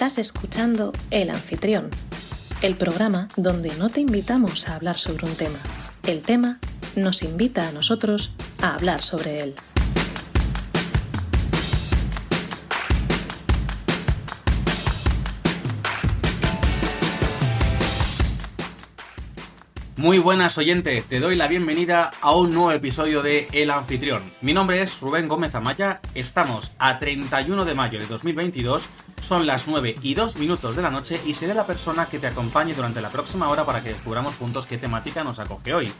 Estás escuchando El Anfitrión, el programa donde no te invitamos a hablar sobre un tema. El tema nos invita a nosotros a hablar sobre él. Muy buenas oyentes, te doy la bienvenida a un nuevo episodio de El Anfitrión. Mi nombre es Rubén Gómez Amaya, estamos a 31 de mayo de 2022, son las 9 y 2 minutos de la noche y seré la persona que te acompañe durante la próxima hora para que descubramos juntos qué temática nos acoge hoy.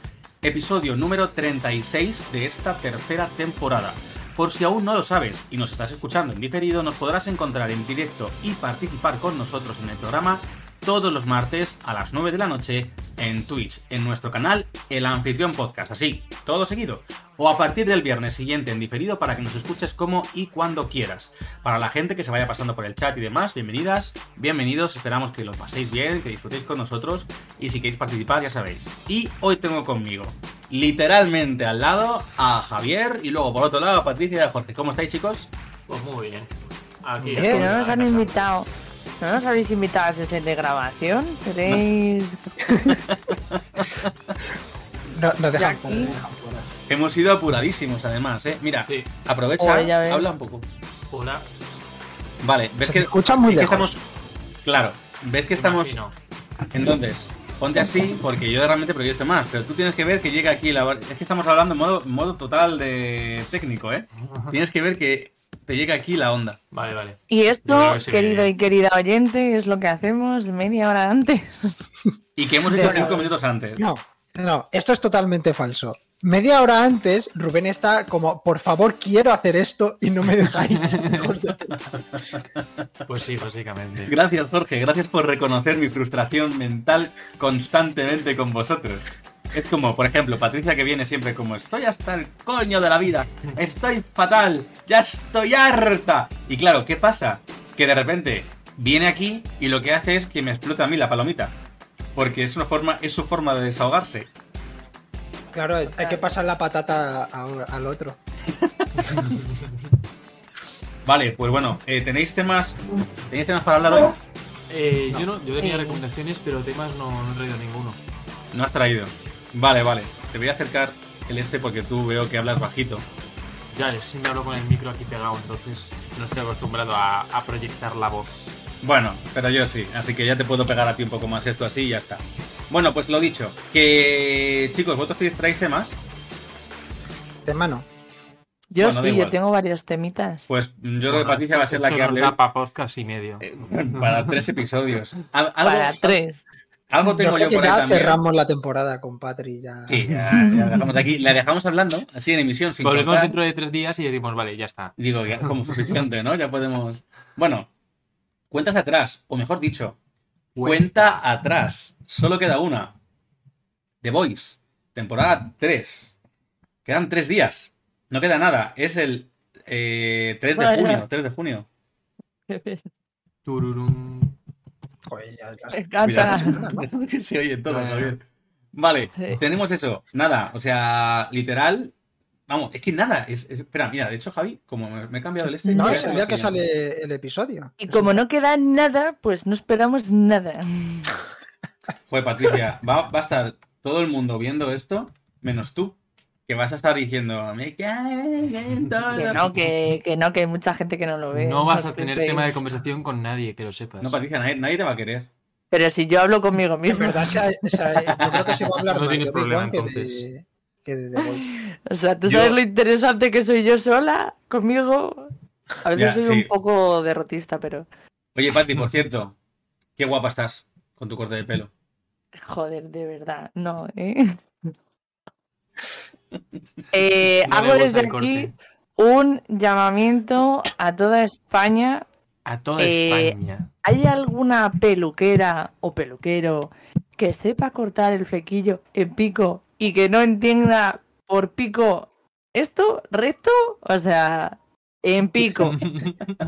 Episodio número 36 de esta tercera temporada. Por si aún no lo sabes y nos estás escuchando en diferido, nos podrás encontrar en directo y participar con nosotros en el programa todos los martes a las 9 de la noche en Twitch, en nuestro canal El Anfitrión Podcast, así, todo seguido. O a partir del viernes siguiente en diferido para que nos escuches como y cuando quieras. Para la gente que se vaya pasando por el chat y demás, bienvenidas, bienvenidos, esperamos que lo paséis bien, que disfrutéis con nosotros y si queréis participar ya sabéis. Y hoy tengo conmigo, literalmente al lado, a Javier y luego por otro lado a Patricia y a Jorge. ¿Cómo estáis chicos? Pues muy bien. Aquí Es que no nos han invitado. ¿No nos habéis invitado a sesión de grabación? ¿Queréis...? No, no dejan aquí. fuera, no dejan fuera. Hemos sido apuradísimos además, ¿eh? Mira, Sí. aprovecha, habla un poco. Hola. Vale, ves Se que, te escucha muy que lejos. estamos... Claro, ves que estamos... Imagino. Entonces, ponte así porque yo realmente proyecto más, pero tú tienes que ver que llega aquí la... Es que estamos hablando en modo, modo total de técnico, ¿eh? Tienes que ver que te llega aquí la onda. Vale, vale. Y esto, creo que sí querido que- y querida oyente, es lo que hacemos media hora antes. Y que hemos hecho cinco minutos antes. No, no, esto es totalmente falso. Media hora antes, Rubén está como, por favor, quiero hacer esto y no me dejáis. hijos de puta". Pues sí, básicamente. Gracias, Jorge. Gracias por reconocer mi frustración mental constantemente con vosotros. Es como, por ejemplo, Patricia que viene siempre como estoy hasta el coño de la vida, estoy fatal, ya estoy harta. Y claro, ¿qué pasa? Que de repente viene aquí y lo que hace es que me explota a mí la palomita. Porque es una forma, es su forma de desahogarse. Claro, hay que pasar la patata a- al otro. Vale, pues bueno, eh, ¿tenéis temas? ¿Tenéis temas para hablar hoy? Eh, yo no, yo tenía Eh. recomendaciones, pero temas no, no he traído ninguno. No has traído. Vale, vale. Te voy a acercar el este porque tú veo que hablas bajito. Ya, yo siempre hablo con el micro aquí pegado, entonces no estoy acostumbrado a, a proyectar la voz. Bueno, pero yo sí, así que ya te puedo pegar a ti un poco más esto así y ya está. Bueno, pues lo dicho, que chicos, vosotros traéis temas, De mano. Yo Bueno, sí, yo tengo varios temitas. pues yo creo que Patricia va a ser la que hable para podcast y medio. eh, para tres episodios. Algo, Para tres. Algo tengo Yo yo, por ahí ya también. cerramos la temporada con Patri. Ya... Sí, ya, ya la dejamos aquí, la dejamos hablando, así en emisión sin Volvemos cortar. dentro de tres días y decimos, vale, ya está. Digo, ya como suficiente, ¿no? Ya podemos... Bueno, cuentas atrás, o mejor dicho, cuenta atrás. Solo queda una. The Voice, temporada 3. Quedan tres días. No queda nada. Es el eh, 3 de junio. 3 de junio. Tururum. Joder, ya- ya- Me encanta. Cuidado, que se oye todo. Javier. Vale, Sí. tenemos eso. Nada, o sea, literal. Vamos, es que nada. Es, es- espera, mira, de hecho, Javi, como me, me he cambiado el este. No, es el día que sale el episodio. Y como no queda nada, pues no esperamos nada. Joder, Patricia, va, va a estar todo el mundo viendo esto, menos tú, que vas a estar diciendo, me todo". Que no, que, que no, que hay mucha gente que no lo ve. No vas a tener flipéis. tema de conversación con nadie, que lo sepas. No, Patricia, nadie, nadie te va a querer. Pero si yo hablo conmigo En mismo. verdad, se ha- se ha- yo creo que se va a hablar No más tienes problema, que entonces. de, que de The Voice. O sea, ¿tú Yo- sabes lo interesante que soy yo sola conmigo? A veces Ya, soy sí. un poco derrotista, pero Oye, Pati, por cierto, qué guapa estás con tu corte de pelo. joder, de verdad, no, ¿eh? Eh, hago desde aquí un llamamiento a toda España. A toda Eh, España. ¿Hay alguna peluquera o peluquero que sepa cortar el flequillo en pico y que no entienda por pico esto recto? O sea, en pico.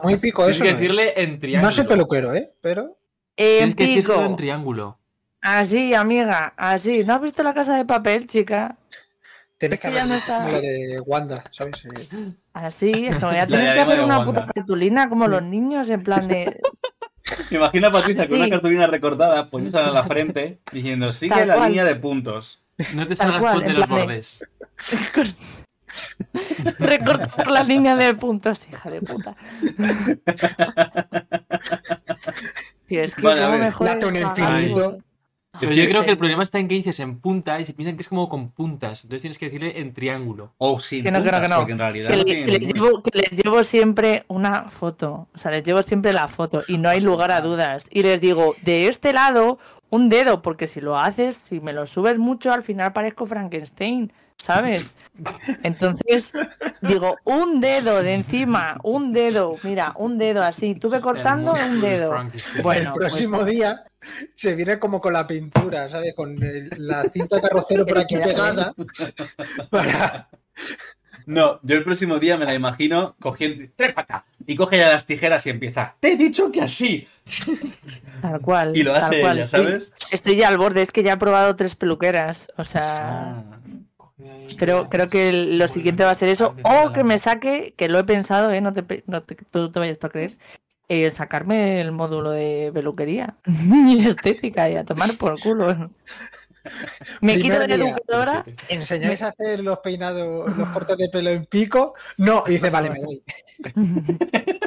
Muy pico Tienes eso. que ¿no? decirle en triángulo. No soy peluquero, ¿eh? Pero En Tienes que en pico. triángulo. Así, amiga, así. ¿No has visto la casa de papel, chica? Tienes Es que ya no está- lo de Wanda, ¿sabes? Eh, Así, es que voy a La tener que hacer una Wanda. puta cartulina como los niños, en plan de. Me imagino a Patricia con una cartulina recortada, poniéndola a la frente, diciendo, sigue Tal la cual. línea de puntos. No te salgas de los bordes. Recortar la línea de puntos, hija de puta. Tío, es que Vale, a cómo ver. me un infinito. Pero yo creo que el problema está en que dices en punta y se piensan que es como con puntas. Entonces tienes que decirle en triángulo. O sin Que no, que no, puntas, que no. porque en realidad Que, no le- tiene que les llevo, que les llevo siempre una foto. O sea, les llevo siempre la foto y no hay lugar a dudas. Y les digo, de este lado, un dedo, porque si lo haces, si me lo subes mucho, al final parezco Frankenstein, ¿sabes? Entonces, digo, un dedo de encima, un dedo, mira, un dedo así. Tuve cortando un dedo. Bueno, el próximo pues- día se viene como con la pintura, ¿sabes? Con el- la cinta carrocero por aquí pegada. Para... No, yo el próximo día me la imagino cogiendo. ¡Trepa acá! Y coge ya las tijeras y empieza. ¡Te he dicho que así! Tal cual. Y lo hace cual. ella, ¿sabes? Estoy ya al borde, es que ya he probado tres peluqueras. O sea. Ah. Creo, creo que lo siguiente va a ser eso. O que me saque, que lo he pensado, ¿eh? no, te, no te, tú te vayas a creer, eh, sacarme el módulo de peluquería y estética y a tomar por culo. Me quito Primer de día. educadora. ¿Enseñáis a hacer los peinados, los cortes de pelo en pico? No, y dice, vale, me voy.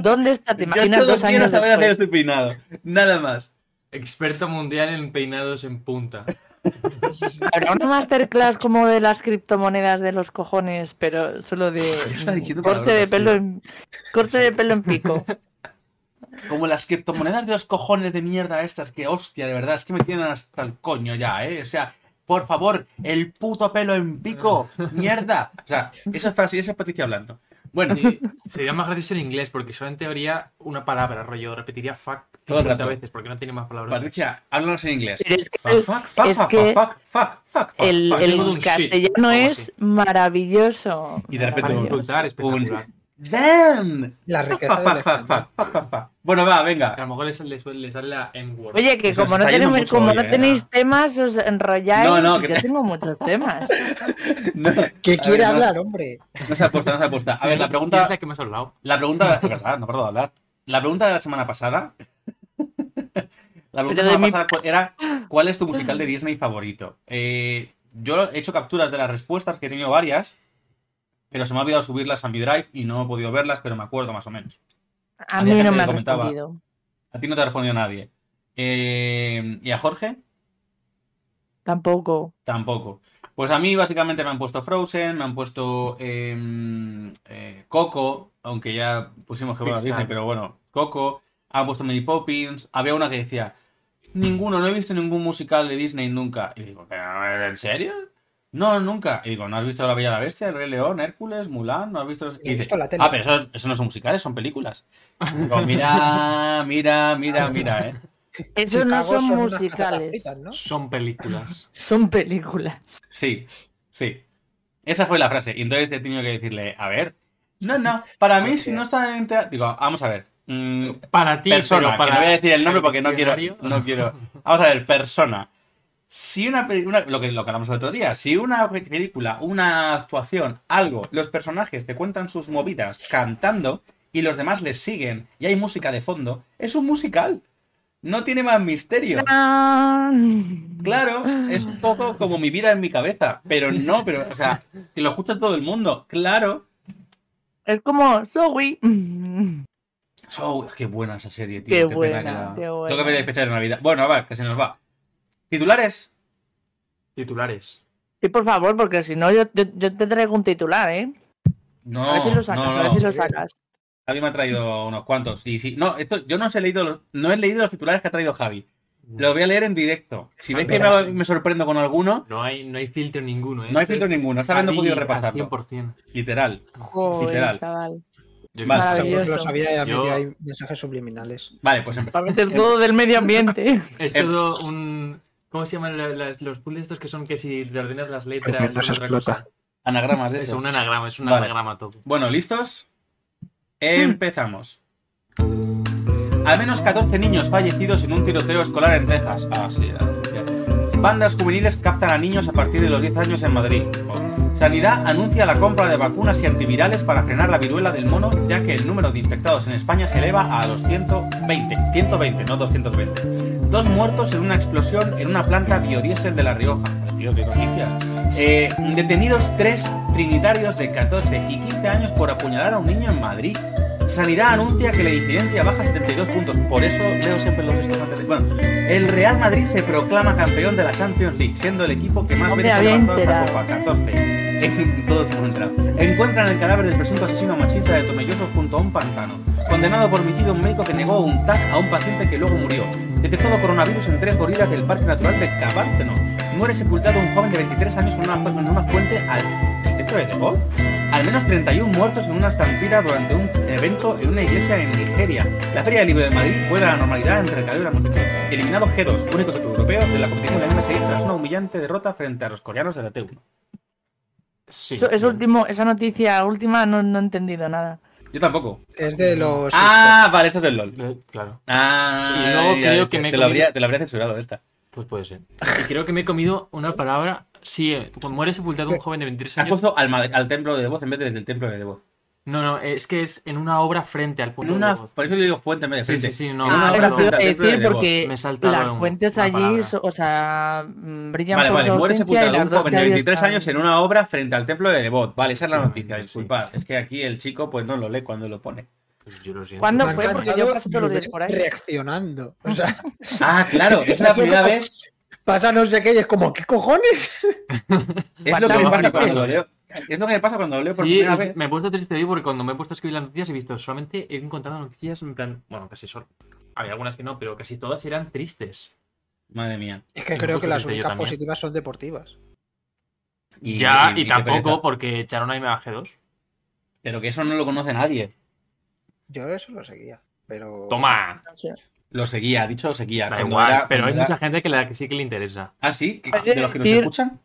¿Dónde está? ¿Te Yo imaginas solo dos quiero años saber hacer después? este peinado. Nada más. Experto mundial en peinados en punta. Habrá una masterclass como de las criptomonedas de los cojones, pero solo de corte de pelo en corte de pelo en pico. Como las criptomonedas de los cojones de mierda estas, que hostia, de verdad, es que me tienen hasta el coño ya, ¿eh? O sea, por favor, el puto pelo en pico, mierda. O sea, eso es para es Patricia hablando. Bueno, Sí, sería más gracioso en inglés porque solo en teoría una palabra, rollo, repetiría fuck Todo el 50 rato. veces porque no tiene más palabras. Patricia, háblanos en inglés. Pero es que Fuck, el- fuck, fuck, es fuck, que fuck, fuck, fuck, fuck, El, fuck. el castellano es maravilloso. Y de repente un-. Damn. La riqueza fuck, fuck. Bueno, va, A venga. lo mejor le sale, le suele- le sale la N-word. Oye, que Eso como no, tenemos, como hoy, no eh. tenéis temas, os enrolláis. No, no, que yo te- tengo muchos temas. No, ¿Qué a quiere ver, no- hablar, hombre? No se apuesta, no se apuesta. A Sí, ver, la ¿quién pregunta. es la que me has hablado? La pregunta, de verdad, no de hablar. La pregunta de la semana pasada. La pregunta de la semana mi- pasada era: ¿Cuál es tu musical de Disney favorito? Eh, yo he hecho capturas de las respuestas, que he tenido varias, pero se me ha olvidado subirlas a mi drive y no he podido verlas, pero me acuerdo más o menos. A Había mí no me ha comentaba. respondido. A ti no te ha respondido nadie. Eh, ¿Y a Jorge? Tampoco. Tampoco. Pues a mí básicamente me han puesto Frozen, me han puesto em, eh, Coco, aunque ya pusimos que Pixar. Disney, pero bueno, Coco, han puesto Mary Poppins, había una que decía, ninguno, no he visto ningún musical de Disney nunca. Y digo, "¿Pero, ¿en serio? No, nunca. Y digo, ¿no has visto La Bella y la Bestia, El Rey León, Hércules, Mulan? ¿No has visto? Y He dice, visto la tele. ah, pero eso, eso no son musicales, son películas. Digo, mira, mira, mira, mira, eh. Eso no son musicales, fritas, ¿no? Son películas. son películas. Sí, sí. Esa fue la frase. Y entonces he tenido que decirle, a ver, no, no, para mí si no está en teatro... Digo, vamos a ver. mm, Para ti, persona, pero para que no voy a decir el nombre porque no quiero, no quiero... Vamos a ver, persona. Si una, pe- una- lo, que, lo que hablamos el otro día, si una pe- película, una actuación, algo, los personajes te cuentan sus movidas cantando y los demás les siguen y hay música de fondo, es un musical. No tiene más misterio. Claro, es un poco como mi vida en mi cabeza, pero no, pero, o sea, que lo escucha todo el mundo, claro. Es como Zoe. Oh, qué buena esa serie, tío. Qué pena buena, que la- qué buena. Tengo que ver el especial de Navidad. Bueno, va, que se nos va. ¿Titulares? Titulares. Sí, por favor, porque si no, yo, yo, yo te traigo un titular, ¿eh? No, a ver si lo sacas, no, a ver no. si lo sacas. Javi me ha traído unos cuantos. Y sí, no, esto, yo no os he leído los, no he leído los titulares que ha traído Javi. Lo voy a leer en directo. Si veis que me, me sorprendo con alguno, No hay, no hay filtro ninguno, ¿eh? no hay filtro es ninguno. Esta vez no he podido repasarlo. 100%. Literal. Joder, Literal. chaval. Yo que Maravilloso. lo sabía y ha Yo- ahí mensajes subliminales. Vale, pues empe- Para meter todo del medio ambiente. Es Em- todo un... ¿Cómo se llaman la- las- los puzzles estos que son que si le ordenas las letras es se otra explota. cosa? anagramas de Es esos. un anagrama, es un Vale. anagrama todo. Bueno, ¿listos? Empezamos. Al menos 14 niños fallecidos en un tiroteo escolar en Texas. Ah, sí. ya. Bandas juveniles captan a niños a partir de los 10 años en Madrid. Oh. Sanidad anuncia la compra de vacunas y antivirales para frenar la viruela del mono, ya que el número de infectados en España se eleva a los 120. 120, no 220. Dos muertos en una explosión en una planta biodiesel de La Rioja. Tío, qué noticias. Eh, detenidos tres trinitarios de 14 y 15 años por apuñalar a un niño en Madrid. Sanidad anuncia que la incidencia baja 72 puntos. Por eso leo siempre los textos antes de... Bueno, el Real Madrid se proclama campeón de la Champions League, siendo el equipo que más veces ha levantado esta copa, 14. En- Todos hemos enterado. Encuentran el cadáver del presunto asesino machista de Tomelloso junto a un pantano. Condenado por homicidio un médico que negó un TAC a un paciente que luego murió. Detectado coronavirus en tres gorilas del Parque Natural de Cabárceno. Muere sepultado un joven de 23 años en una, fu- en una fuente al ¿el de Debod. Al menos 31 muertos en una estampida durante un evento en una iglesia en Nigeria. La Feria del Libro de Madrid vuelve a la normalidad entre el calor y la multitud. Eliminado G2, único equipo europeo de la competición del MSI tras una humillante derrota frente a los coreanos de la T1. Sí. Eso, último, esa noticia última no, no he entendido nada. Yo tampoco. Es de los. Ah, vale, esto es del LOL. Eh, Claro, Ah, Y luego ya, creo ya, que me he te, lo habría, comido- te lo habría censurado esta. pues puede ser. Y creo que me he comido una palabra. Sí, eh, cuando muere sepultado un joven de 23 Has años. puesto al, templo de voz en vez del templo de voz. No, no, es que es en una obra frente al En pueblo una, de por eso le digo fuente en vez de Sí, frente. sí, sí, no, En no, frente al Quiero templo de decir Devot. porque las fuentes allí, palabra. o sea, mm, brillan Vale, por vale, su muere sepultado un joven de hay 23 están- años en una obra frente al templo de Devot. Vale, esa es la noticia, Sí. disculpad. Es que aquí el chico pues no lo lee cuando lo pone. Pues yo lo siento. ¿Cuándo ha fue? Porque yo paso todos los días por ahí. Reaccionando. O sea, Ah, claro, es la primera vez. Pasa no sé qué y es como, ¿qué cojones? Es lo que me pasa cuando lo leo. Es lo que me pasa cuando lo leo por Sí, primera es- vez. me he puesto triste hoy porque cuando me he puesto a escribir las noticias he visto solamente he encontrado noticias en plan. Bueno, casi solo. Había algunas que no, pero casi todas eran tristes. Madre mía. Es que Y creo que las únicas positivas son deportivas. ya, y, tampoco pereza. porque echaron a MG2. Pero que eso no lo conoce nadie. Yo eso lo seguía. Pero. Toma. Lo seguía, ha dicho seguía. Da igual, era- pero hay era- mucha gente que, la que sí que le interesa. Ah, sí, de los que nos escuchan.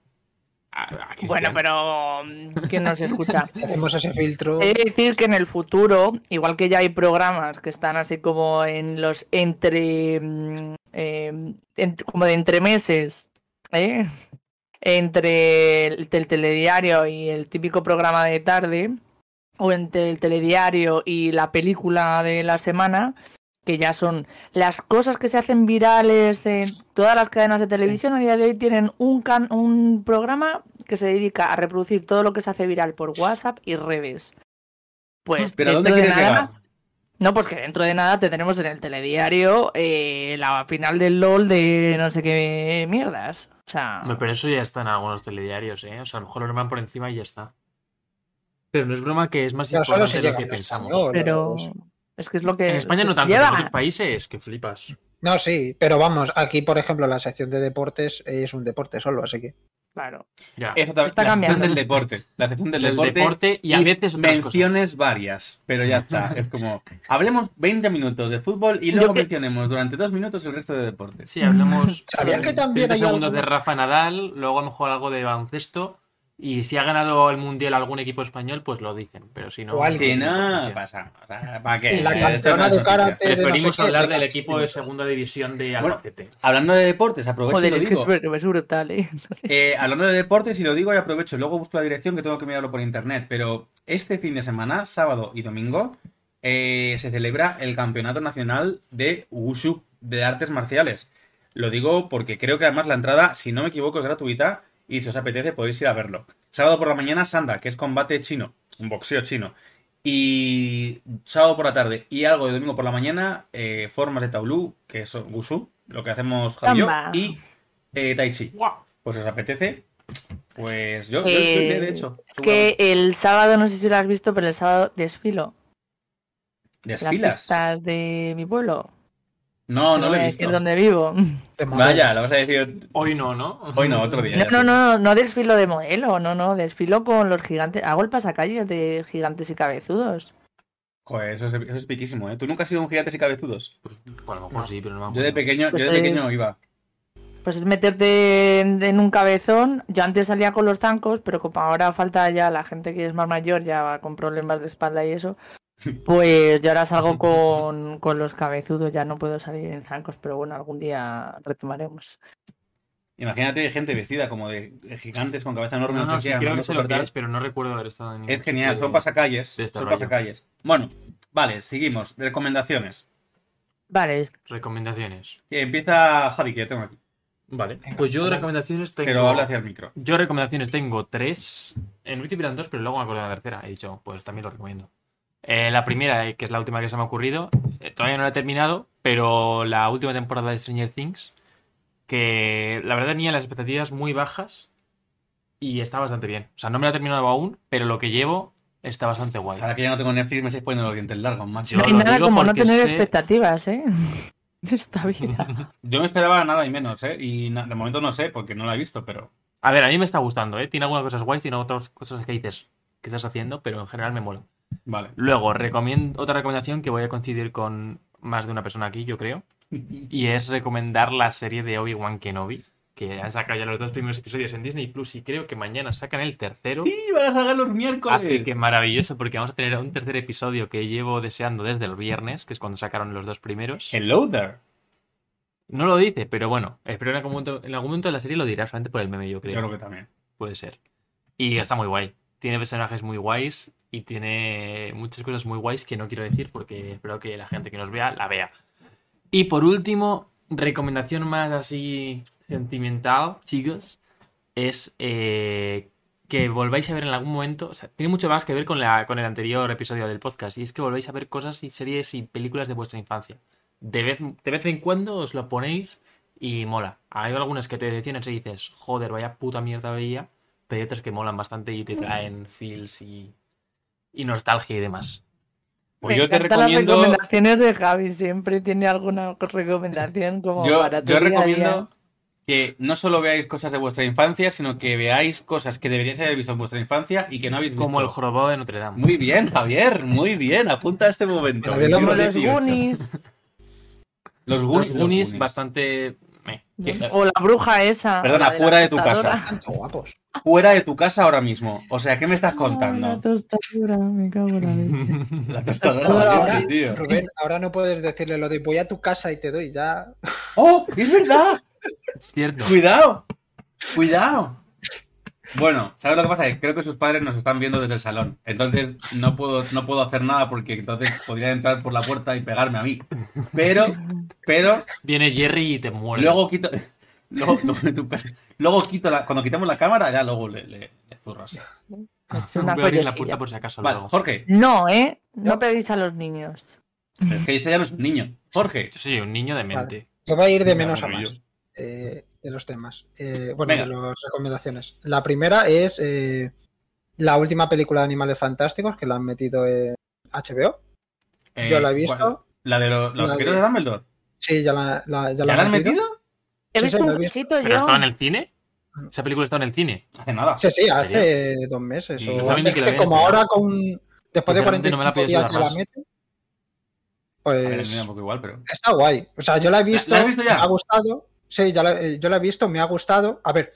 A- a Cristian. Bueno, pero mm, ¿quién nos escucha? Hacemos ese filtro. De decir que en el futuro, igual que ya hay programas que están así como en los entre. mm, eh, en- como de entremeses, ¿eh? entre el, el telediario y el típico programa de tarde, o entre el telediario y la película de la semana, que ya son las cosas que se hacen virales en todas las cadenas de televisión a día de hoy tienen un, can- un programa que se dedica a reproducir todo lo que se hace viral por WhatsApp y redes. Pues Pero ¿a dónde de quieres nada, llegar? no, pues que dentro de nada tendremos en el telediario eh, la final del LOL de no sé qué mierdas. O sea, Pero eso ya está en algunos telediarios, ¿eh? O sea, a lo mejor lo norman por encima y ya está. Pero no es broma que es más Pero importante si de lo que en pensamos. español. pero Eso. Es que es lo que En España no tanto, lleva- en otros países que flipas. No, sí, pero vamos, aquí por ejemplo la sección de deportes es un deporte solo, así que. Claro. Ya. Eso también- Está la sección cambiando. del deporte. La sección del, Del deporte. deporte y a veces otras menciones varias. Pero ya está. Es como. Hablemos 20 minutos de fútbol y luego que- mencionemos durante dos minutos el resto de deportes. Sí, hablemos. ¿Sabías que eh, también 30 hay segundos algo- de Rafa Nadal, luego a lo mejor algo de baloncesto. Y si ha ganado el mundial algún equipo español, pues lo dicen. Pero si no. O alguien. No, pasa. O sea, ¿Para qué? La campeona de karate de no Preferimos sé qué, hablar de del la- equipo de segunda división de Bueno, Albacete. Hablando de deportes, aprovecho Joder, y lo es que digo. es, br- es brutal, ¿eh? Eh, hablando de deportes, y lo digo y aprovecho, luego busco la dirección que tengo que mirarlo por internet, pero este fin de semana, sábado y domingo, eh, se celebra el Campeonato Nacional de Wushu, de artes marciales. Lo digo porque creo que además la entrada, si no me equivoco, es gratuita y si os apetece podéis ir a verlo. Sábado por la mañana, Sanda, que es combate chino, un boxeo chino. Y sábado por la tarde y algo de domingo por la mañana, eh, formas de Taulú, que es Wushu, lo que hacemos Javi y yo, Tamba. y eh, Tai Chi pues os apetece, pues yo, yo- Eh, yo, de hecho, Es que el sábado, no sé si lo has visto, pero el sábado desfilo. Las desfilas. fiestas de mi pueblo. No, no lo he visto. decir dónde vivo. Vaya, lo vas a decir Hoy no, ¿no? hoy no, otro día. No, no, no, no desfilo de modelo, no, no, desfilo con los gigantes. Hago el pasacalles de gigantes y cabezudos. Joder, eso es, eso es piquísimo, ¿eh? ¿Tú nunca has sido un gigantes y cabezudos? Pues, a lo mejor sí, pero no me Yo de pequeño, Pues yo de es- pequeño iba. Pues es meterte en, en un cabezón. Yo antes salía con los zancos, pero como ahora falta ya la gente que es más mayor, ya va con problemas de espalda y eso, pues yo ahora salgo con, con los cabezudos, ya no puedo salir en zancos, pero bueno, algún día retomaremos. Imagínate gente vestida como de gigantes con cabeza enorme. No, No, no, sé sí, qué, creo que andando sé lo que es, pero no recuerdo haber estado en Es genial, son pasacalles. este son pasacalles. Bueno, vale, seguimos. Recomendaciones. Vale, Recomendaciones. Empieza Javi, que ya tengo aquí. Vale. Venga, pues yo recomendaciones tengo. Pero habla hacia el micro. Yo recomendaciones tengo tres. En principio eran dos, pero luego me acuerdo de la tercera. He dicho, pues también lo recomiendo. Eh, la primera, eh, que es la última que se me ha ocurrido, eh, todavía no la he terminado, pero la última temporada de Stranger Things, que la verdad tenía las expectativas muy bajas y está bastante bien. O sea, no me la he terminado aún, pero lo que llevo está bastante guay. Ahora que ya no tengo Netflix, me estáis poniendo los dientes largos, macho. Lo nada como no tener sé- expectativas, ¿eh? De esta vida. Yo me esperaba nada y menos, ¿eh? Y de momento no sé, porque no la he visto, pero. A ver, a mí me está gustando, ¿eh? Tiene algunas cosas guays, tiene otras cosas que dices, ¿qué estás haciendo? Pero en general me mola. Vale. Luego, recomiendo otra recomendación que voy a coincidir con más de una persona aquí, yo creo. Y es recomendar la serie de Obi-Wan Kenobi, que han sacado ya los dos primeros episodios en Disney Plus y creo que mañana sacan el tercero. Sí, van a sacar los miércoles. Así que maravilloso, porque vamos a tener un tercer episodio que llevo deseando desde el viernes, que es cuando sacaron los dos primeros. Hello there. No lo dice, pero bueno, espero en algún momento, en algún momento de la serie lo dirá, solamente por el meme, yo creo. Yo creo que también. Puede ser. Y está muy guay. Tiene personajes muy guays y tiene muchas cosas muy guays que no quiero decir porque espero que la gente que nos vea la vea. Y por último, recomendación más así sentimental, chicos, es eh, que volváis a ver en algún momento, o sea, tiene mucho más que ver con, la, con el anterior episodio del podcast, y es que volváis a ver cosas y series y películas de vuestra infancia. De vez, de vez en cuando os lo ponéis y mola. Hay algunas que te detienen y dices, joder, vaya puta mierda veía, pero hay otras que molan bastante y te traen feels y, y nostalgia y demás. Pues Me yo te encantan las recomiendo. recomendaciones de Javi, siempre tiene alguna recomendación como Yo, para tu yo recomiendo día. que no solo veáis cosas de vuestra infancia, sino que veáis cosas que deberíais haber visto en vuestra infancia y que no habéis visto. Como el jorobado de Notre Dame. Muy bien, Javier, muy bien. Apunta a este momento. Los XVIII. Goonies. Los Los Goonies. Bastante... O la bruja esa. Perdona, fuera de tu casa. Tanto guapos. Fuera de tu casa ahora mismo. O sea, ¿qué me estás Ah, La contando? tostadora, me cago en la leche. La tostadora Ahora, valiente, ahora, tío. Rubén, ahora no puedes decirle lo de voy a tu casa y te doy ya. ¡Oh! ¡Es verdad! Es cierto. ¡Cuidado! ¡Cuidado! Bueno, ¿sabes lo que pasa? Que creo que sus padres nos están viendo desde el salón. Entonces no puedo, no puedo hacer nada porque entonces podría entrar por la puerta y pegarme a mí. Pero, pero, Viene Jerry y te muerde. luego quito. Luego, luego, tu per- luego quito la. Cuando quitamos la cámara, ya luego le, le, le zurro así. Es una Voy a abrir la collejilla. puerta por si acaso Vale, luego. Jorge. No, ¿eh? No peguéis a los niños. Es que ese ya no es un niño. Jorge. Yo soy un niño de mente. Yo voy a ir de menos a más eh, de los temas. Eh, bueno, Venga. de las recomendaciones. La primera es eh, la última película de Animales Fantásticos que la han metido en HBO. Eh, Yo la he visto. ¿cuál? ¿La de los, los La de- de Dumbledore? Sí, ya la, la- ya ¿Ya la la han metido? He Sí, visto sí, un he cachito ¿Pero yo. estaba en el cine? Esa película estaba en el cine. Hace nada. Sí, sí, hace dos meses. O- es que que como ahora con después de Sinceramente, no me la 45 días la más. mete, ver, pues me da un poco igual, pero. está guay. O sea, yo la he visto, ¿La has visto ya? me ha gustado. Sí, ya la- eh, yo la he visto, me ha gustado. A ver,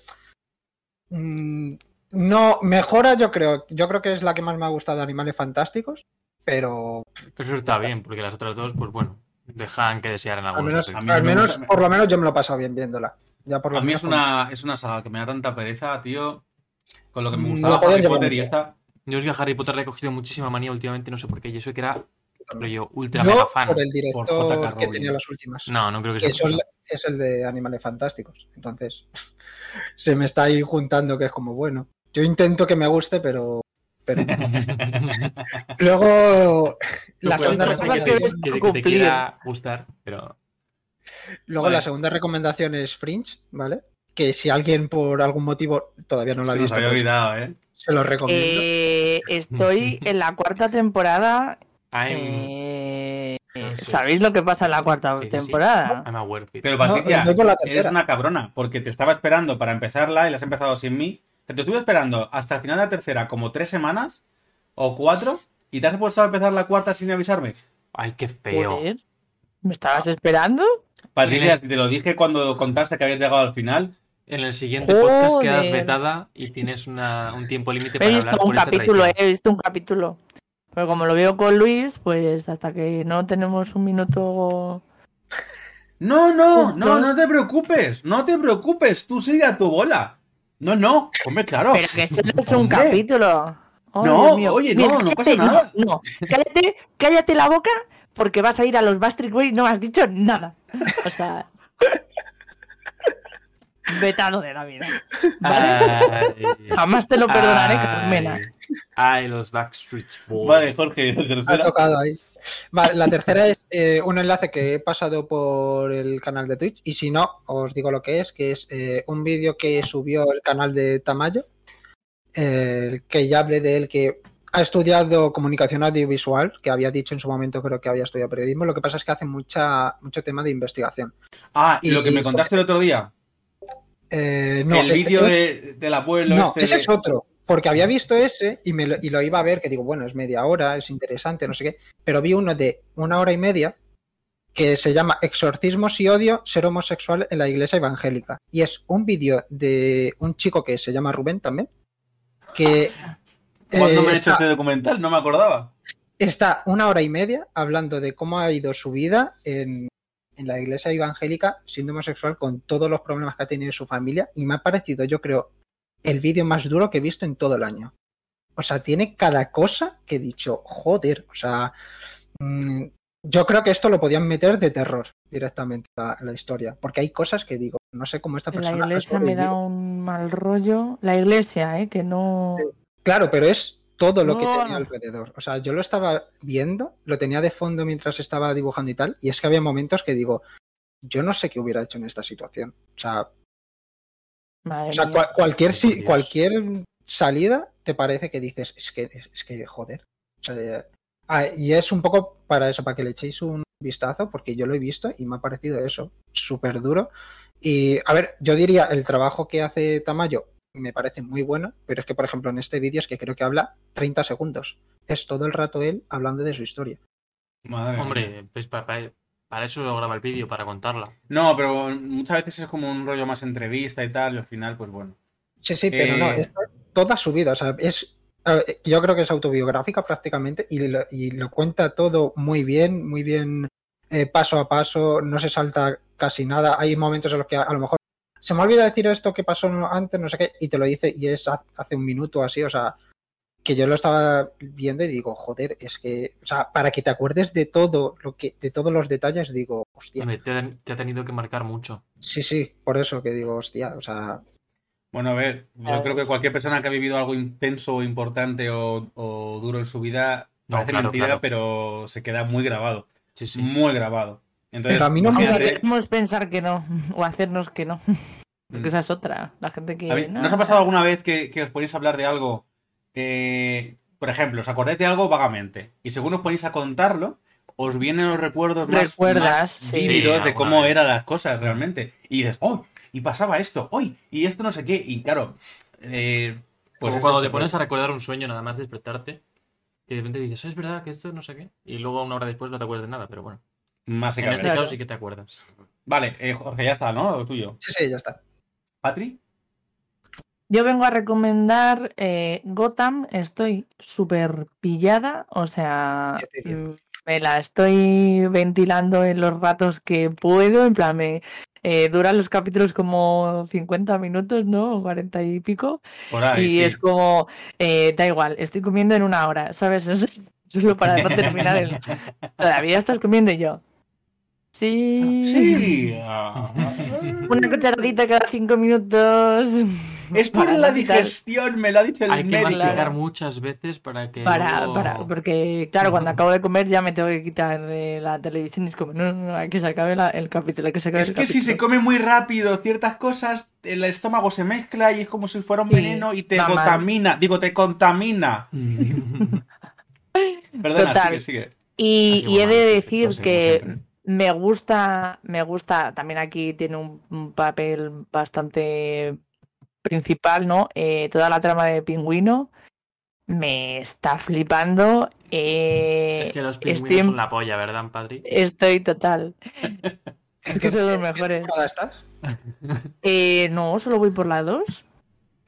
mm, no mejora, yo creo. Yo creo que es la que más me ha gustado de Animales Fantásticos, pero Eso está bien, porque las otras dos, pues bueno, dejan que desear en al algunos menos, al me menos por lo menos yo me lo he pasado bien viéndola. Ya por lo A mí menos es una, es una saga que me da tanta pereza, tío. Con lo que me Mm, gustaba la pueden Harry Potter y esta. Yo es que a Harry Potter le he cogido muchísima manía últimamente, no sé por qué, y eso que era rollo ultra yo mega fan. por el Por director J.K. que tenía las últimas. No, no creo que que sea. eso es el de Animales Fantásticos. Entonces, se me está ahí juntando que es como, bueno, yo intento que me guste, pero... pero no. Luego, la segunda recomendación- que, te- que te- que te Cumplir. quiera gustar, pero luego Vale. la segunda recomendación es Fringe, ¿vale? Que si alguien por algún motivo todavía no lo ha visto, había pues, olvidado, ¿eh? se lo recomiendo. Eh, estoy en la cuarta temporada. I'm, eh. ¿Sabéis lo que pasa en la cuarta temporada? Pero Patricia, eres una cabrona, porque te estaba esperando para empezarla y la has empezado sin mí. Te estuve esperando hasta el final de la tercera como tres semanas o cuatro y te has puesto a empezar la cuarta sin avisarme. Ay, qué feo. Joder, ¿Me estabas esperando? Patricia, te lo dije cuando contaste que habías llegado al final. En el siguiente podcast quedas Joder. vetada y tienes una- un tiempo límite He para visto hablar un esta capítulo, traición. he visto un capítulo. Pero como lo veo con Luis, pues hasta que no tenemos un minuto No, no, no, no te preocupes, no te preocupes, tú sigue a tu bola. No, no, hombre, claro. Pero que eso no es un Hombre. capítulo. Oh, No, oye, no, no pasa cállate, nada. No, no. cállate, cállate la boca porque vas a ir a los Bastric Boys y no has dicho nada. O sea. vetado de la vida. ¿Vale? Ay, Jamás te lo perdonaré, Carmena. Ay, los Backstreet Boys. Vale, Jorge, la Ha tercera. tocado ahí. Vale, la tercera es eh, un enlace que he pasado por el canal de Twitch y si no, os digo lo que es, que es eh, un vídeo que subió el canal de Tamayo, eh, que ya hablé de él, que ha estudiado comunicación audiovisual, que había dicho en su momento creo que había estudiado periodismo, lo que pasa es que hace mucha, mucho tema de investigación. Ah, y lo que me contaste el otro día, Eh, no, el este vídeo es- de- del abuelo No, este ese de- es otro. Porque había visto ese y, me lo, y lo iba a ver, que digo, bueno, es media hora, es interesante, no sé qué. Pero vi uno de una hora y media que se llama Exorcismos y odio ser homosexual en la iglesia evangélica. Y es un vídeo de un chico que se llama Rubén también, que ¿Cuándo eh, me he hecho este documental? No me acordaba. está una hora y media hablando de cómo ha ido su vida en, en la iglesia evangélica siendo homosexual con todos los problemas que ha tenido su familia y me ha parecido, yo creo, el vídeo más duro que he visto en todo el año. O sea, tiene cada cosa que he dicho, joder, o sea, mm, yo creo que esto lo podían meter de terror directamente a la historia, porque hay cosas que digo, no sé cómo esta la persona... ha iglesia me da un mal rollo. La iglesia, ¿eh? Que no. Sí. Claro, pero es todo lo que tenía alrededor. O sea, yo lo estaba viendo, lo tenía de fondo mientras estaba dibujando y tal, y es que había momentos que digo, yo no sé qué hubiera hecho en esta situación. O sea, Madre o sea cual- cualquier, si- cualquier salida te parece que dices, es que, es que joder. O sea, ah, y es un poco para eso, para que le echéis un vistazo, porque yo lo he visto y me ha parecido eso, súper duro. Y a ver, yo diría, el trabajo que hace Tamayo me parece muy bueno, pero es que, por ejemplo, en este vídeo es que creo que habla 30 segundos. Es todo el rato él hablando de su historia. Madre. Hombre, pues para, para- eso lo graba el vídeo, para contarla. No, pero muchas veces es como un rollo más entrevista y tal, y al final, pues bueno. Sí, sí, pero no, Eh. es toda su vida. O sea, es. Yo creo que es autobiográfica prácticamente y lo, y lo cuenta todo muy bien, muy bien, eh, paso a paso, no se salta casi nada. Hay momentos en los que a, a lo mejor se me olvida decir esto que pasó antes, no sé qué, y te lo dice y es ha- hace un minuto así, o sea, que yo lo estaba viendo y digo, joder, es que, o sea, para que te acuerdes de todo lo que, de todos los detalles, digo, hostia, Hombre, te, ha- te ha tenido que marcar mucho. sí, sí, por eso que digo, hostia, o sea, Bueno, a ver, yo creo que cualquier persona que ha vivido algo intenso o importante o, o duro en su vida No, parece claro, mentira, claro. pero se queda muy grabado. Sí, sí. Muy grabado. Entonces, Pero a mí no me imagínate- queremos pensar que no, o hacernos que no. Porque Mm. esa es otra. La gente que. Mí- no, ¿No os ha pasado alguna vez que, que os ponéis a hablar de algo? Eh, por ejemplo, os acordáis de algo vagamente y según os ponéis a contarlo, os vienen los recuerdos más, más vívidos Sí, de cómo vez. eran las cosas realmente. Y dices, ¡oh! Y pasaba esto, ¡hoy! Y esto no sé qué. Y claro, eh, pues Como cuando te pones a recordar un sueño nada más despertarte y de repente dices, "Oh, es verdad que esto no sé qué. Y luego una hora después no te acuerdas de nada, pero bueno. En Básicamente. este Claro. caso sí que te acuerdas. Vale, eh, Jorge, ya está, ¿no? Lo tuyo. sí, sí, ya está. ¿Patri? Yo vengo a recomendar eh, Gotham. Estoy súper pillada. O sea, mm, me la estoy ventilando en los ratos que puedo. En plan, me eh, duran los capítulos como 50 minutos, ¿no? O 40 y pico. Por ahí, y sí. es como, eh, da igual, estoy comiendo en una hora, ¿sabes? Es solo para no terminar el... Todavía estás comiendo y yo. Sí. Sí. Ah. Una cucharadita cada cinco minutos. Es por Para la digestión, me lo ha dicho el Hay que médico. masticar Claro. muchas veces para que. Para, luego- para, porque claro, cuando acabo de comer ya me tengo que quitar de la televisión y es como, no, no, no, hay que se acabe la- el capítulo, hay que se acabe Es el que si se come muy rápido ciertas cosas, el estómago se mezcla y es como si fuera un Sí, veneno y te contamina. Digo, te contamina. Perdona, Total. sigue, sigue. Y, Así y he de decir que siempre. me gusta, me gusta, también aquí tiene un, un papel bastante principal, ¿no? Eh, toda la trama de Pingüino me está flipando. eh, Es que los pingüinos son la polla, ¿verdad, Padri? Estoy total. Es ¿En que qué- son los qué mejores. temporada estás? Eh, no, solo voy por la 2.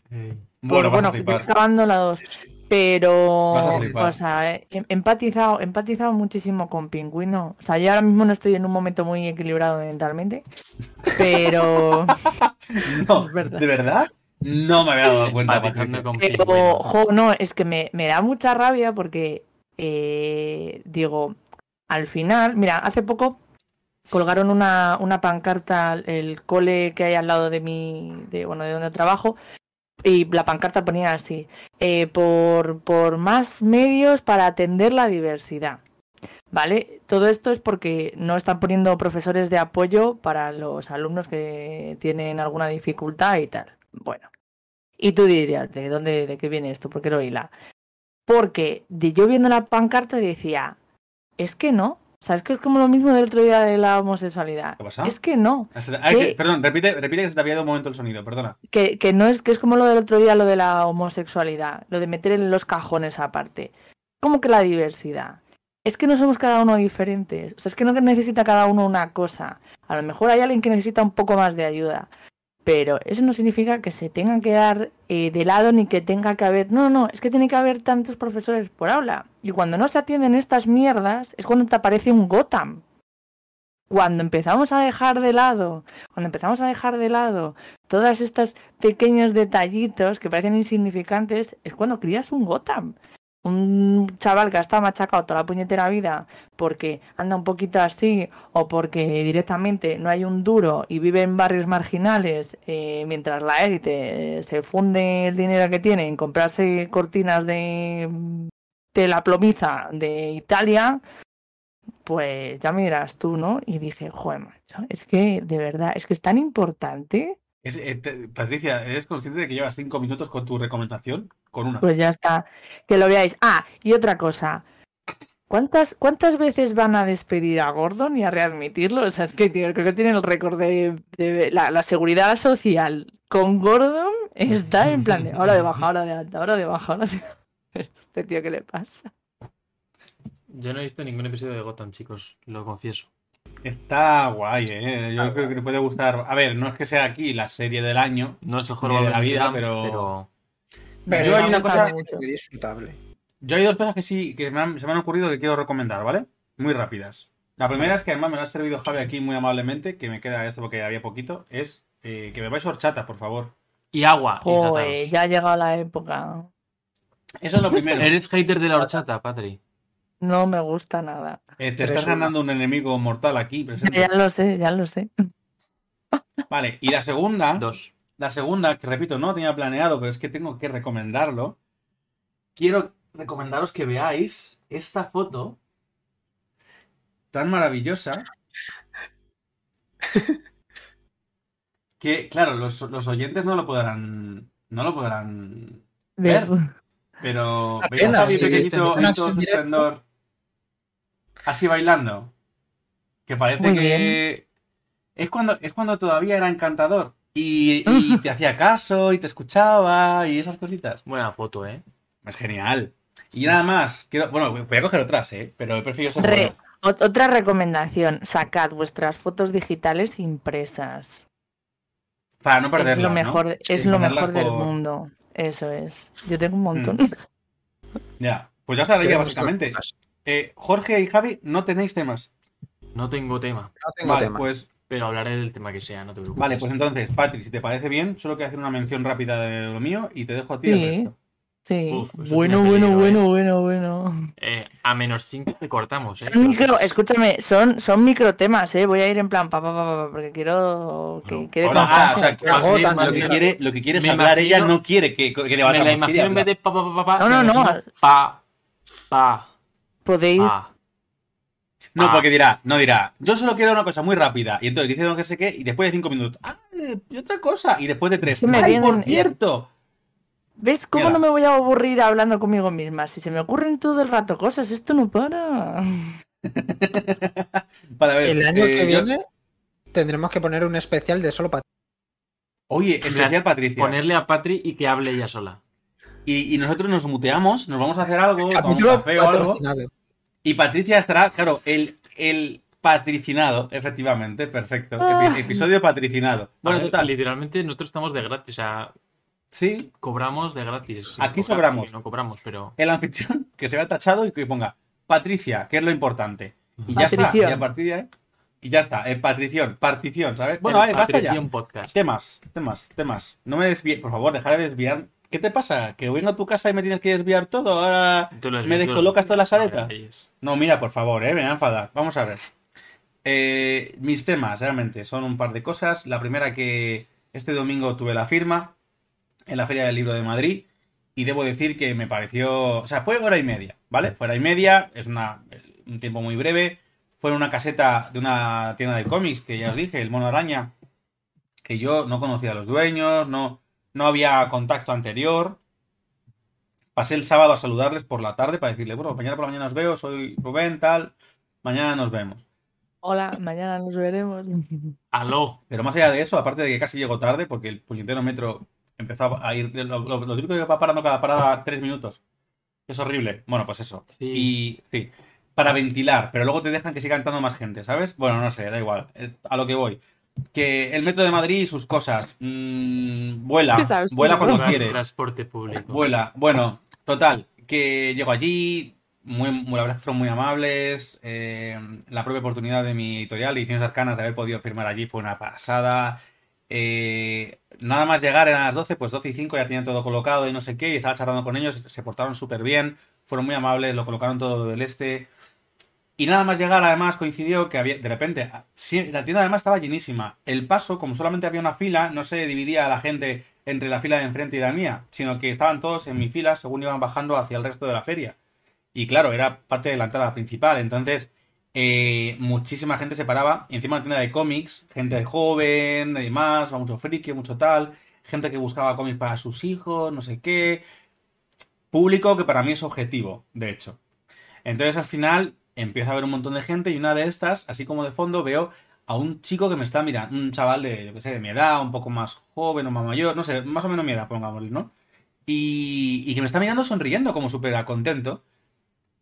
Bueno, Por, bueno, estoy flipar. acabando la 2. Pero, o sea, he he empatizado, he empatizado muchísimo con Pingüino. O sea, yo ahora mismo no estoy en un momento muy equilibrado mentalmente, pero, No, Es verdad. ¿de verdad? No me había dado cuenta, Patricia. con pero, jo, no, es que me, me da mucha rabia porque, eh, digo, al final, mira, hace poco colgaron una, una pancarta, el cole que hay al lado de mi, de, bueno, de donde trabajo, y la pancarta ponía así, eh, por, por más medios para atender la diversidad. ¿Vale? Todo esto es porque no están poniendo profesores de apoyo para los alumnos que tienen alguna dificultad y tal. Bueno. Y tú dirías, ¿de dónde, de qué viene esto? ¿Por qué lo hila? Porque de yo viendo la pancarta decía, es que no. O sea, es que es como lo mismo del otro día de la homosexualidad. ¿Qué pasa? Es que no. Perdón, repite, repite que se te había ido un momento el sonido, perdona. que, que no es que es como lo del otro día lo de la homosexualidad, lo de meter en los cajones aparte. Como que la diversidad. Es que no somos cada uno diferentes. O sea, es que no necesita cada uno una cosa. A lo mejor hay alguien que necesita un poco más de ayuda. Pero eso no significa que se tengan que dar eh, de lado ni que tenga que haber. No, no, es que tiene que haber tantos profesores por aula. Y cuando no se atienden estas mierdas, es cuando te aparece un Gotham. Cuando empezamos a dejar de lado, cuando empezamos a dejar de lado todas estas pequeños detallitos que parecen insignificantes, es cuando crías un Gotham. Un chaval que ha estado machacado toda la puñetera vida porque anda un poquito así o porque directamente no hay un duro y vive en barrios marginales eh, mientras la élite se funde el dinero que tiene en comprarse cortinas de, de la plomiza de Italia, pues ya me dirás tú, ¿no? Y dije, joder, macho, es que de verdad, es que es tan importante. Es- eh, te- Patricia, ¿eres consciente de que llevas cinco minutos con tu recomendación? Con una. Pues ya está, que lo veáis. Ah, y otra cosa. ¿Cuántas, ¿Cuántas veces van a despedir a Gordon y a readmitirlo? O sea, es que tío, creo que tiene el récord de, de- la, la seguridad social con Gordon está en plan de ahora de baja, ahora de alta, ahora de baja, ahora de Este tío, ¿qué le pasa? Yo no he visto ningún episodio de Gotham, chicos, lo confieso. Está guay, ¿eh? Yo creo que te puede gustar. A ver, no es que sea aquí la serie del año. No es el juego de la vida, pero- pero... Pero Yo hay me una cosa- muy disfrutable. Yo hay dos cosas que sí, que me han- se me han ocurrido que quiero recomendar, ¿vale? Muy rápidas. La primera es que además me lo ha servido Javi aquí muy amablemente, que me queda esto porque había poquito, es eh, que bebáis horchata, por favor. Y agua. Joder, ya ha llegado la época. Eso es lo primero. ¿Eres hater de la horchata, Patri? No me gusta nada. Eh, te estás ganando un enemigo mortal aquí presente. Ya lo sé, ya lo sé. Vale, y la segunda, Dos. la segunda, que repito, no lo tenía planeado, pero es que tengo que recomendarlo. Quiero recomendaros que veáis esta foto tan maravillosa que, claro, los, los oyentes no lo podrán. No lo podrán ver. Pero veis a Apenas, Javi sí, pequeñito en todo su esplendor. Así bailando. Que parece Muy que. Es cuando, es cuando todavía era encantador. Y, y te hacía caso y te escuchaba y esas cositas. Buena foto, ¿eh? Es genial. Y nada más. Quiero, bueno, voy a coger otras, ¿eh? Pero prefiero ser Re- otra recomendación, sacad vuestras fotos digitales impresas. Para no Es perderlas, lo ¿no? mejor, es lo mejor del por- mundo. Eso es. Yo tengo un montón. Mm. Ya. Pues ya estaría, básicamente. cosas. Eh, Jorge y Javi, no tenéis temas. No tengo tema, No tengo Vale, tema. pues pero hablaré del tema que sea, no te preocupes. Vale, pues entonces, Patri, si te parece bien, solo quiero hacer una mención rápida de lo mío y te dejo a ti Sí. el resto. Sí. Uf, bueno, bueno, peligro, bueno, eh. bueno, bueno. Eh, a menos 5 te cortamos, ¿eh? Son micro, escúchame, son, son microtemas, ¿eh? Voy a ir en plan pa, pa, pa, pa, porque quiero que No. quede Ahora, ah, o sea, que- lo que quiere, lo que quiere es Me hablar ella, imagino- no quiere que, que Me debatamos. la quiere imagino en vez de pa, pa, pa, pa, pa, No, me no, no. Pa, pa, Podéis, pa. No, Ah. porque dirá, no dirá, yo solo quiero una cosa muy rápida. Y entonces dice lo que sé qué, y después de cinco minutos, ah, y otra cosa. Y después de tres, me ¡ay, vienen- por cierto! ¿ves cómo Mira. no me voy a aburrir hablando conmigo misma? Si se me ocurren todo el rato cosas, esto no para. Para ver, El año eh, que yo- viene tendremos que poner un especial de solo para Oye, especial Patricia. Ponerle a Patri y que hable ella sola. Y, y nosotros nos muteamos, nos vamos a hacer algo, un café o algo. Y Patricia estará, claro, el, el patricinado, efectivamente, perfecto. Ah. episodio patricinado. Bueno, A ver, total. Literalmente nosotros estamos de gratis, o sea, Sí, Cobramos de gratis. Aquí cobrar, sobramos. No cobramos, pero. el anfitrión que se vea tachado y que ponga Patricia, que es lo importante. Y ya está. Y a partir de ahí. Y ya está. Eh, Patrición, partición, ¿sabes? Bueno, el vale, basta ya. Podcast. Temas, temas, temas. No me desvíes, por favor, deja de desviar. ¿Qué te pasa? ¿Que vengo a tu casa y me tienes que desviar todo? Ahora me descolocas toda la jaleta. No, mira, por favor, eh, me voy a enfadar. Vamos a ver. Eh, mis temas, realmente, son un par de cosas. La primera que este domingo tuve la firma en la Feria del Libro de Madrid y debo decir que me pareció... O sea, fue hora y media, ¿vale? Fue hora y media, es una, un tiempo muy breve. Fue en una caseta de una tienda de cómics que ya os dije, el Mono Araña, que yo no conocía a los dueños, no, no había contacto anterior. Pasé el sábado a saludarles por la tarde para decirle, bueno, mañana por la mañana os veo, soy Rubén, tal, mañana nos vemos. Hola, mañana nos veremos. Aló. Pero más allá de eso, aparte de que casi llego tarde, porque el puñetero metro empezó a ir, lo, lo, lo típico que va parando cada parada tres minutos. Es horrible. Bueno, pues eso. Sí. Y sí, para ventilar, pero luego te dejan que siga entrando más gente, ¿sabes? Bueno, no sé, da igual. Eh, A lo que voy. Que el metro de Madrid y sus cosas. mm, vuela, vuela cuando Tra- quiere. Transporte público. Vuela. Bueno, total, que llego allí, muy, muy- la verdad que fueron muy amables. eh, la propia oportunidad de mi editorial, Ediciones Arcanas, de haber podido firmar allí fue una pasada. eh, nada más llegar eran las 12, pues 12 y 5 ya tenían todo colocado y no sé qué, y estaba charlando con ellos, se portaron súper bien, fueron muy amables, lo colocaron todo del este. Y nada más llegar, además, coincidió que había, de repente, sí, la tienda además estaba llenísima. El paso, como solamente había una fila, no se dividía a la gente entre la fila de enfrente y la mía, sino que estaban todos en mi fila según iban bajando hacia el resto de la feria. Y claro, era parte de la entrada principal. Entonces, eh, muchísima gente se paraba. Encima la tienda de cómics, gente joven y demás, mucho friki, mucho tal. Gente que buscaba cómics para sus hijos, no sé qué. Público que para mí es objetivo, de hecho. Entonces al final empieza a haber un montón de gente y una de estas, así como de fondo, veo a un chico que me está mirando, un chaval de, yo qué sé, de mi edad, un poco más joven o más mayor, no sé, más o menos mi edad, pongámosle, ¿no? Y, y que me está mirando sonriendo, como súper contento.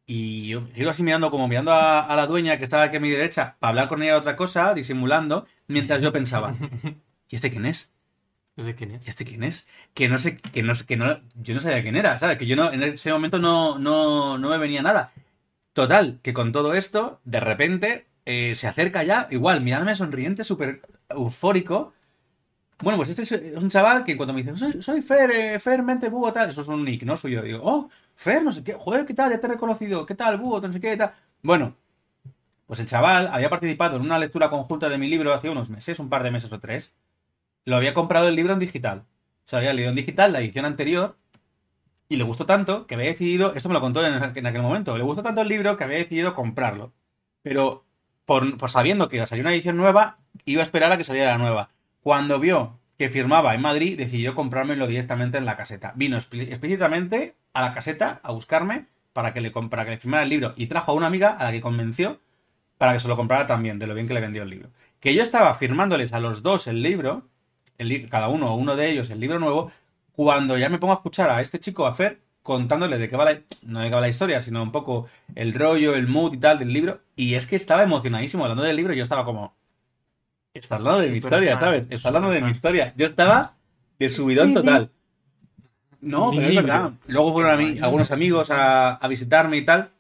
Y yo giro así mirando, como mirando a, a la dueña que estaba aquí a mi derecha, para hablar con ella de otra cosa, disimulando, mientras yo pensaba, ¿y este quién es? No sé quién es. ¿Y este quién es? Que no sé, que no sé, que no, yo no sabía quién era, ¿sabes? Que yo no, en ese momento no, no, no me venía nada. Total, que con todo esto, de repente, eh, se acerca ya, igual, mirándome sonriente, súper eufórico. Bueno, pues este es, un chaval que cuando me dice, soy, soy Fer, eh, Fer, mente, búho, tal, eso es un nick, ¿no? Suyo. Digo, oh, Fer, no sé qué, joder, ¿qué tal? Ya te he reconocido, ¿qué tal, búho, no sé qué, tal? Bueno, pues el chaval había participado en una lectura conjunta de mi libro hace unos meses, un par de meses o tres. Lo había comprado el libro en digital. O sea, había leído en digital la edición anterior y le gustó tanto que había decidido, esto me lo contó en, aquel momento, le gustó tanto el libro que había decidido comprarlo. Pero por, por sabiendo que salió una edición nueva, iba a esperar a que saliera la nueva. Cuando vio que firmaba en Madrid, decidió comprármelo directamente en la caseta. Vino explícitamente a la caseta a buscarme para que, le, para que le firmara el libro y trajo a una amiga a la que convenció para que se lo comprara también, de lo bien que le vendió el libro. Que yo estaba firmándoles a los dos el libro, el cada uno, uno de ellos, el libro nuevo, cuando ya me pongo a escuchar a este chico, a Fer, contándole de qué va la, no de qué va la historia, sino un poco el rollo, el mood y tal del libro, y es que estaba emocionadísimo hablando del libro, y yo estaba como, está hablando de mi historia, ¿sabes? Está hablando de mi historia. Yo estaba de subidón total. No, pero es verdad. Luego fueron a mí, algunos amigos a, a visitarme y tal.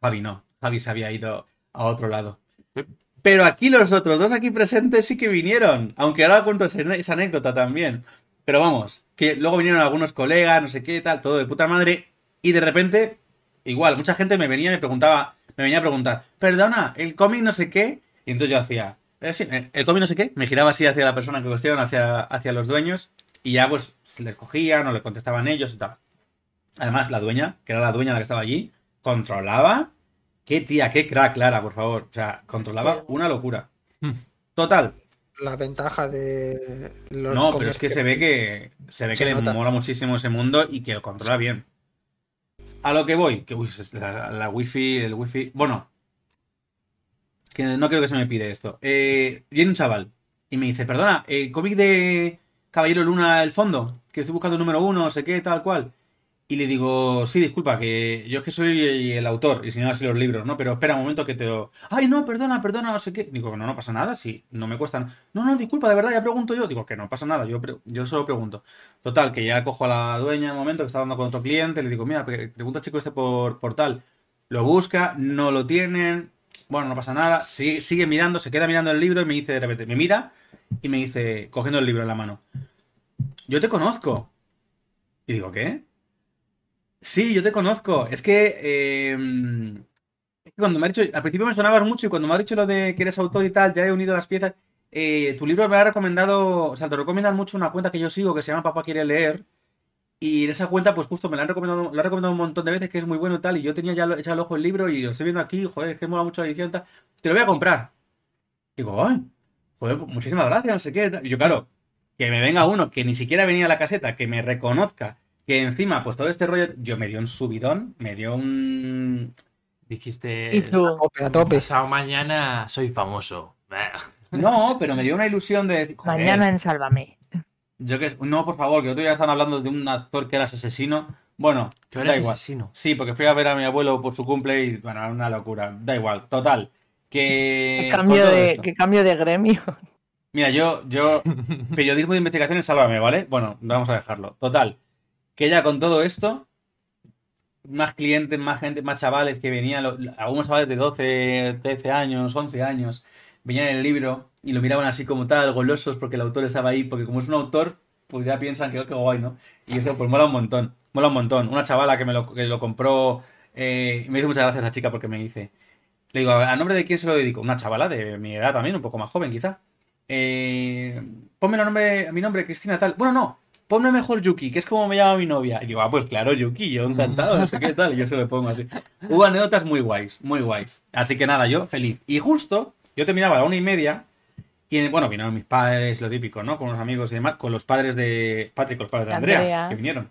Javi no, Javi se había ido a otro lado. Pero aquí los otros dos aquí presentes sí que vinieron, aunque ahora cuento esa anécdota también. Pero vamos, que luego vinieron algunos colegas, no sé qué, tal, todo de puta madre, y de repente, igual, mucha gente me venía y me preguntaba, me venía a preguntar, perdona, el cómic no sé qué, y entonces yo hacía, "Eh, sí, eh, el cómic no sé qué, me giraba así hacia la persona que cuestión, hacia, hacia los dueños, y ya pues se les cogían o le contestaban ellos y tal. Además, la dueña, que era la dueña la que estaba allí, controlaba. Qué tía, qué crack, Clara, por favor. O sea, controlaba una locura. Hmm. Total. La ventaja de los No, pero es que se ve que se ve Se que le mola muchísimo ese mundo y que lo controla bien. A lo que voy, que uy, la wifi, el wifi. Bueno, que no creo que se me pide esto. Eh, viene un chaval y me dice, perdona, eh, cómic de Caballero Luna el fondo, que estoy buscando el número uno, no sé qué, tal cual. Y le digo, sí, disculpa, que yo es que soy el autor y señalo así los libros, ¿no? Pero espera un momento que te lo... Ay, no, perdona, perdona, no sé qué. Digo, no, no pasa nada, sí, no me cuestan. No, no, disculpa, de verdad, ya pregunto yo. Digo, que no pasa nada, yo, yo solo pregunto. Total, que ya cojo a la dueña en un momento que está hablando con otro cliente, le digo, mira, pre- pregunta chico este por, por tal. Lo busca, no lo tienen, bueno, no pasa nada, sigue, sigue mirando, se queda mirando el libro y me dice de repente, me mira y me dice, cogiendo el libro en la mano, yo te conozco. Y digo, ¿qué? Sí, yo te conozco. Es que, eh, cuando me ha dicho, al principio me sonabas mucho y cuando me ha dicho lo de que eres autor y tal, ya he unido las piezas. Eh, tu libro me ha recomendado, o sea, te recomiendan mucho una cuenta que yo sigo que se llama Papá quiere leer. Y en esa cuenta, pues justo me la han recomendado, lo han recomendado un montón de veces que es muy bueno y tal. Y yo tenía ya echado el ojo el libro y lo estoy viendo aquí, joder, es que mola mucho la edición y tal. Te lo voy a comprar. Digo, ay, joder, pues, muchísimas gracias, no sé qué. Y yo, claro, que me venga uno que ni siquiera venía a la caseta, que me reconozca, que encima, pues todo este rollo, yo me dio un subidón, me dio un. Dijiste. Y A tú, tope, a tope. Pasado mañana soy famoso. No, pero me dio una ilusión de. joder, mañana en Sálvame. Yo que. No, por favor, que otro día están hablando de un actor que era asesino. Bueno, Que da igual. asesino. Sí, porque fui a ver a mi abuelo por su cumple y, bueno, era una locura. Da igual, total. Que. Qué cambio, de, qué cambio de gremio. Mira, yo, yo, periodismo de investigación en Sálvame, ¿vale? Bueno, vamos a dejarlo. Total, que ya con todo esto, más clientes, más gente, más chavales que venían, algunos chavales de 12, 13 años, 11 años, venían en el libro y lo miraban así como tal, golosos porque el autor estaba ahí, porque como es un autor, pues ya piensan que, oh, qué guay, ¿no? Y eso pues mola un montón, mola un montón. Una chavala que me lo, que lo compró, eh, me hizo muchas gracias a chica porque me dice, le digo, ¿a nombre de quién se lo dedico? Una chavala de mi edad también, un poco más joven quizá. Eh, ponme el nombre, mi nombre, Cristina tal. Bueno, no, ponme mejor Yuki, que es como me llama mi novia. Y digo, ah, pues claro, Yuki, yo encantado, no sé qué tal. Y yo se lo pongo así. Hubo anécdotas muy guays, muy guays. Así que nada, yo feliz. Y justo, yo terminaba a la una y media. Y bueno, vinieron mis padres, lo típico, ¿no? Con los amigos y demás, con los padres de Patrick, con los padres de Andrea, Andrea. que vinieron.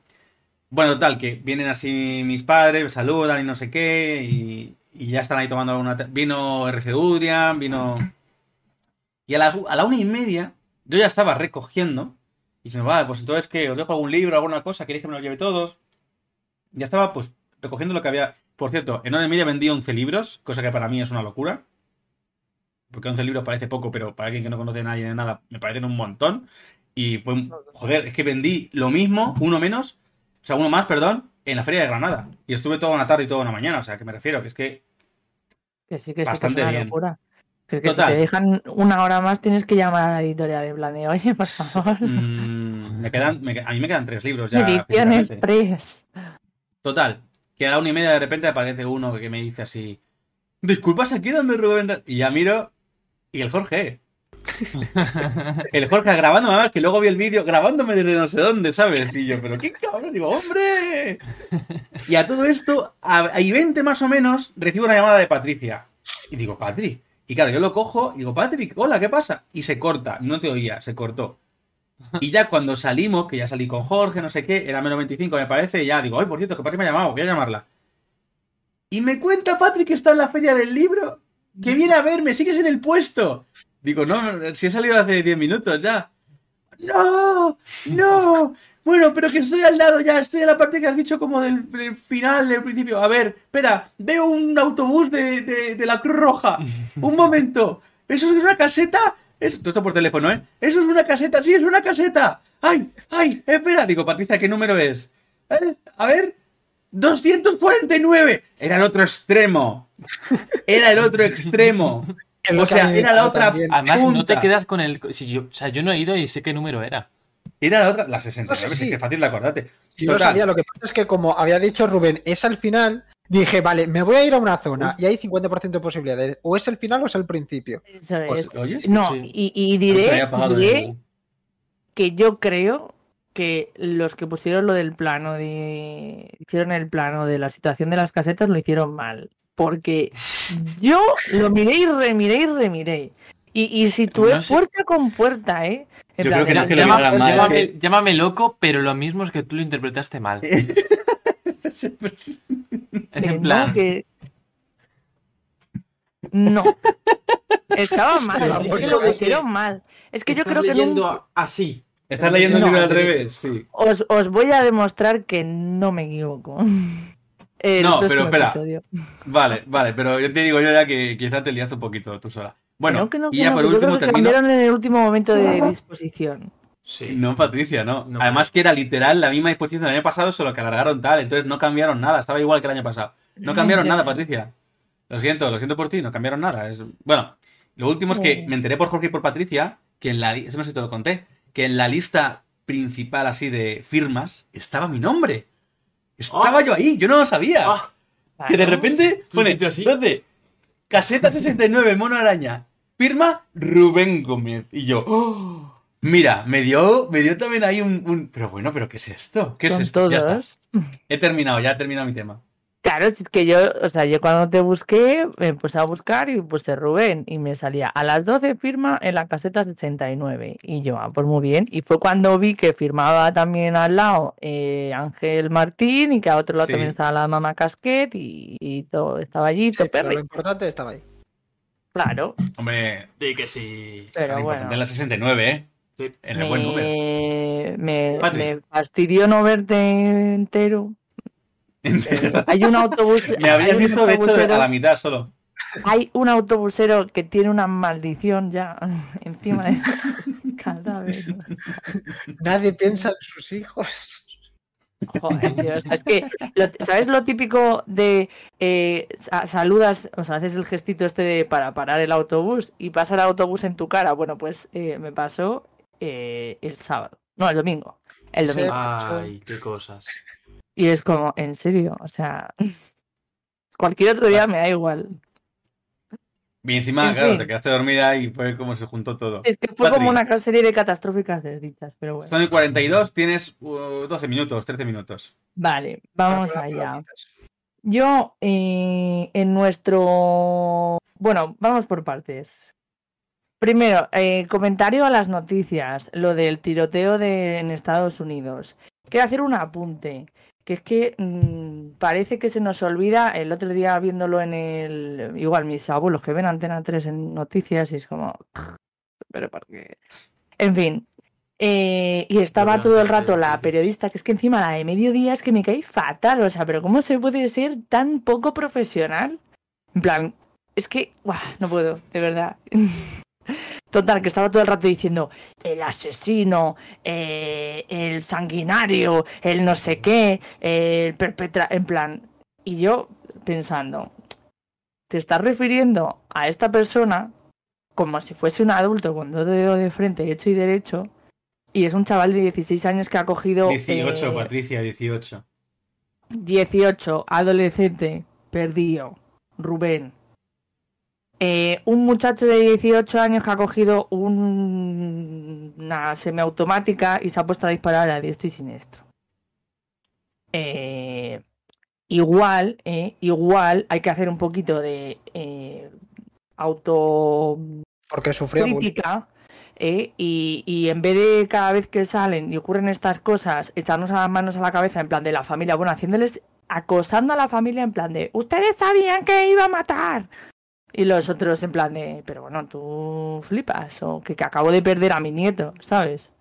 Bueno, tal, que vienen así mis padres, me saludan y no sé qué, y, y ya están ahí tomando una... Vino RC Udrian, vino... Y a, las, a la una y media yo ya estaba recogiendo, y diciendo, vale, pues entonces que os dejo algún libro, alguna cosa, queréis que me lo lleve todos. Ya estaba pues recogiendo lo que había... Por cierto, en hora y media vendí 11 libros, cosa que para mí es una locura. Porque 11 libros parece poco, pero para alguien que no conoce a nadie ni nada, me parecen un montón. Y fue, joder, es que vendí lo mismo, uno menos, o sea, uno más, perdón, en la Feria de Granada. Y estuve toda una tarde y toda una mañana, o sea, que me refiero, que es que Que sí, que sí, Bastante que es una bien. locura. Que es que Total. si te dejan una hora más tienes que llamar a la editorial en plan de, oye, por favor. mm, me quedan, me a mí me quedan tres libros ya. Edición. Express. Total, que a la una y media de repente aparece uno que me dice así, disculpas aquí donde Rubén... da-?" Y ya miro, y el Jorge. El Jorge grabándome, además, que luego vi el vídeo grabándome desde no sé dónde, ¿sabes? Y yo, pero qué cabrón, digo, ¡hombre! Y a todo esto, a, a 20 más o menos, recibo una llamada de Patricia. Y digo, Patri. Y claro, yo lo cojo y digo, Patrick, hola, ¿qué pasa? Y se corta, no te oía, se cortó. Y ya cuando salimos, que ya salí con Jorge, no sé qué, era menos 25 me parece, y ya digo, ay, por cierto, que Patrick me ha llamado, voy a llamarla. Y me cuenta Patrick que está en la feria del libro, que viene a verme, sigues en el puesto. Digo, no, no, si he salido hace 10 minutos ya. No, no. Bueno, pero que estoy al lado ya, estoy en la parte que has dicho como del, del final, del principio. A ver, espera, veo un autobús de, de- de la Cruz Roja. Un momento. ¿Eso es una caseta? Es, todo esto por teléfono, ¿eh? ¿Eso es una caseta? Sí, es una caseta. ¡Ay, ay! Espera. Digo, Patricia, ¿qué número es? ¿Eh? A ver. 249. Era el otro extremo. Era el otro extremo. O sea, era la otra también. Además, no te punta. quedas con el. Si yo, o sea, yo no he ido y sé qué número era. Era la otra, la 69, No sé sí, que fácil de acordarte. Yo Total. sabía, lo que pasa es que como había dicho Rubén, es al final, dije, vale, me voy a ir a una zona y hay 50% de posibilidades. O es el final o es el principio. Eso Pues, es. ¿oyes? No, Sí. y, y diré, que yo creo que los que pusieron lo del plano de hicieron el plano de la situación de las casetas lo hicieron mal porque yo lo miré y remiré y remiré y, y situé No sé. puerta con puerta eh Yo plan, creo que no es que lo Llama- miraran mal, llámame, que- llámame loco, pero lo mismo es que tú lo interpretaste mal. Es que en no, plan. que- no estaba mal es que lo hicieron mal es que yo creo que en un- leyendo así. ¿Estás leyendo el libro al revés? Sí. Os, os voy a demostrar que no me equivoco. El No, pero espera. episodio. Vale, vale, pero yo te digo yo ya que quizá te liaste un poquito tú sola. Bueno, No, que no, y ya no, por último termino. cambiaron en el último momento de disposición. Sí. No, Patricia, no. No. Además que era literal la misma disposición del año pasado, solo que alargaron tal, entonces no cambiaron nada, estaba igual que el año pasado. No cambiaron nada, Patricia. Lo siento, lo siento por ti, no cambiaron nada. Es... Bueno, lo último es que me enteré por Jorge y por Patricia que en la li- eso no sé si te lo conté, que en la lista principal así de firmas estaba mi nombre. Estaba Ah. yo ahí, yo no lo sabía. Ah, que de repente ¿Tú pone, así? ¿dónde? Caseta 69, mono araña. Firma Rubén Gómez. Y yo, ¡oh! mira, me dio, me dio también ahí un, un- Pero bueno, ¿pero qué es esto? ¿Qué es esto? Ya está. He terminado, ya he terminado mi tema. Claro, es que yo, o sea, yo cuando te busqué, me puse a buscar y puse Rubén y me salía a las 12 firma en la caseta 69. Y yo, ah, pues muy bien. Y fue cuando vi que firmaba también al lado eh, Ángel Martín y que a otro lado Sí. también estaba la mamá Casquet y, y todo estaba allí, Sí, todo pero lo importante estaba ahí. Claro, Hombre, di que sí. pero importante bueno. es la 69, ¿eh? Sí. En el buen número. Me, me, me fastidió no verte entero. Eh, hay un autobús. Me habías visto, de hecho, a la mitad solo. Hay un autobusero que tiene una maldición ya encima de cadáver. Nadie piensa en sus hijos. Joder, tío, o sea, es que, lo- ¿sabes lo típico de eh, sa- saludas, o sea, haces el gestito este de para parar el autobús y pasa el autobús en tu cara? Bueno, pues eh, me pasó eh, el sábado, no, el domingo, el domingo. Ay, qué cosas. Y es como, en serio, o sea, cualquier otro día me da igual. Y encima, En claro, fin. te quedaste dormida y fue como se juntó todo. Es que fue como una serie de catastróficas desdichas, pero bueno. Son y 42, tienes uh, 12 minutos, 13 minutos. Vale, vamos allá. Yo, eh, en nuestro... Bueno, vamos por partes. Primero, eh, comentario a las noticias, lo del tiroteo de, en Estados Unidos. Quiero hacer un apunte, que es que mm, parece que se nos olvida, el otro día viéndolo en el... Igual mis abuelos que ven Antena 3 en noticias y es como... Pero ¿por qué? En fin. eh, y estaba todo el rato 3, la periodista, que es que encima la de mediodía es que me cae fatal, o sea, pero ¿cómo se puede ser tan poco profesional? En plan, es que, ¡guau! no puedo, de verdad. Total, que estaba todo el rato diciendo el asesino, eh, el sanguinario, el no sé qué, el perpetra, en plan. Y yo pensando, te estás refiriendo a esta persona como si fuese un adulto con dos dedos de frente, hecho y derecho, y es un chaval de 16 años que ha cogido 18, eh, Patricia, 18. 18, adolescente, perdido, Rubén. Eh, un muchacho de 18 años que ha cogido un- una semiautomática y se ha puesto a disparar a diestro y siniestro. Eh, igual, eh, igual hay que hacer un poquito de eh, auto Porque sufrió crítica ¿eh? y, y en vez de cada vez que salen y ocurren estas cosas, echarnos las manos a la cabeza en plan de la familia, bueno, haciéndoles, acosando a la familia en plan de, ustedes sabían que iba a matar. Y los otros en plan de, pero bueno, tú flipas, o que, que acabo de perder a mi nieto, ¿sabes?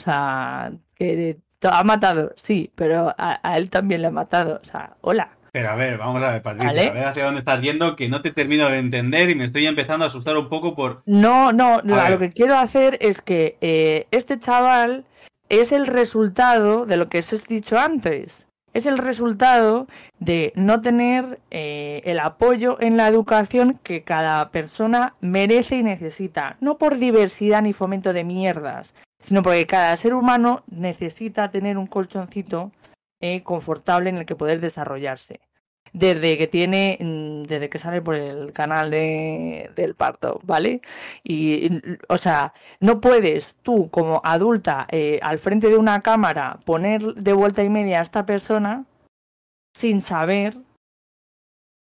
O sea, que te ha matado, sí, pero a, a él también le ha matado, o sea, hola. Pero a ver, vamos a ver, Patricia, Vale. a ver hacia dónde estás yendo, que no te termino de entender y me estoy empezando a asustar un poco por... No, no, la- lo que quiero hacer es que eh, este chaval es el resultado de lo que os he dicho antes. Es el resultado de no tener eh, el apoyo en la educación que cada persona merece y necesita. No por diversidad ni fomento de mierdas, sino porque cada ser humano necesita tener un colchoncito eh, confortable en el que poder desarrollarse desde que tiene, mm, desde que sale por el canal de, del parto, ¿vale? Y, mm, o sea, no puedes tú como adulta eh, al frente de una cámara poner de vuelta y media a esta persona sin saber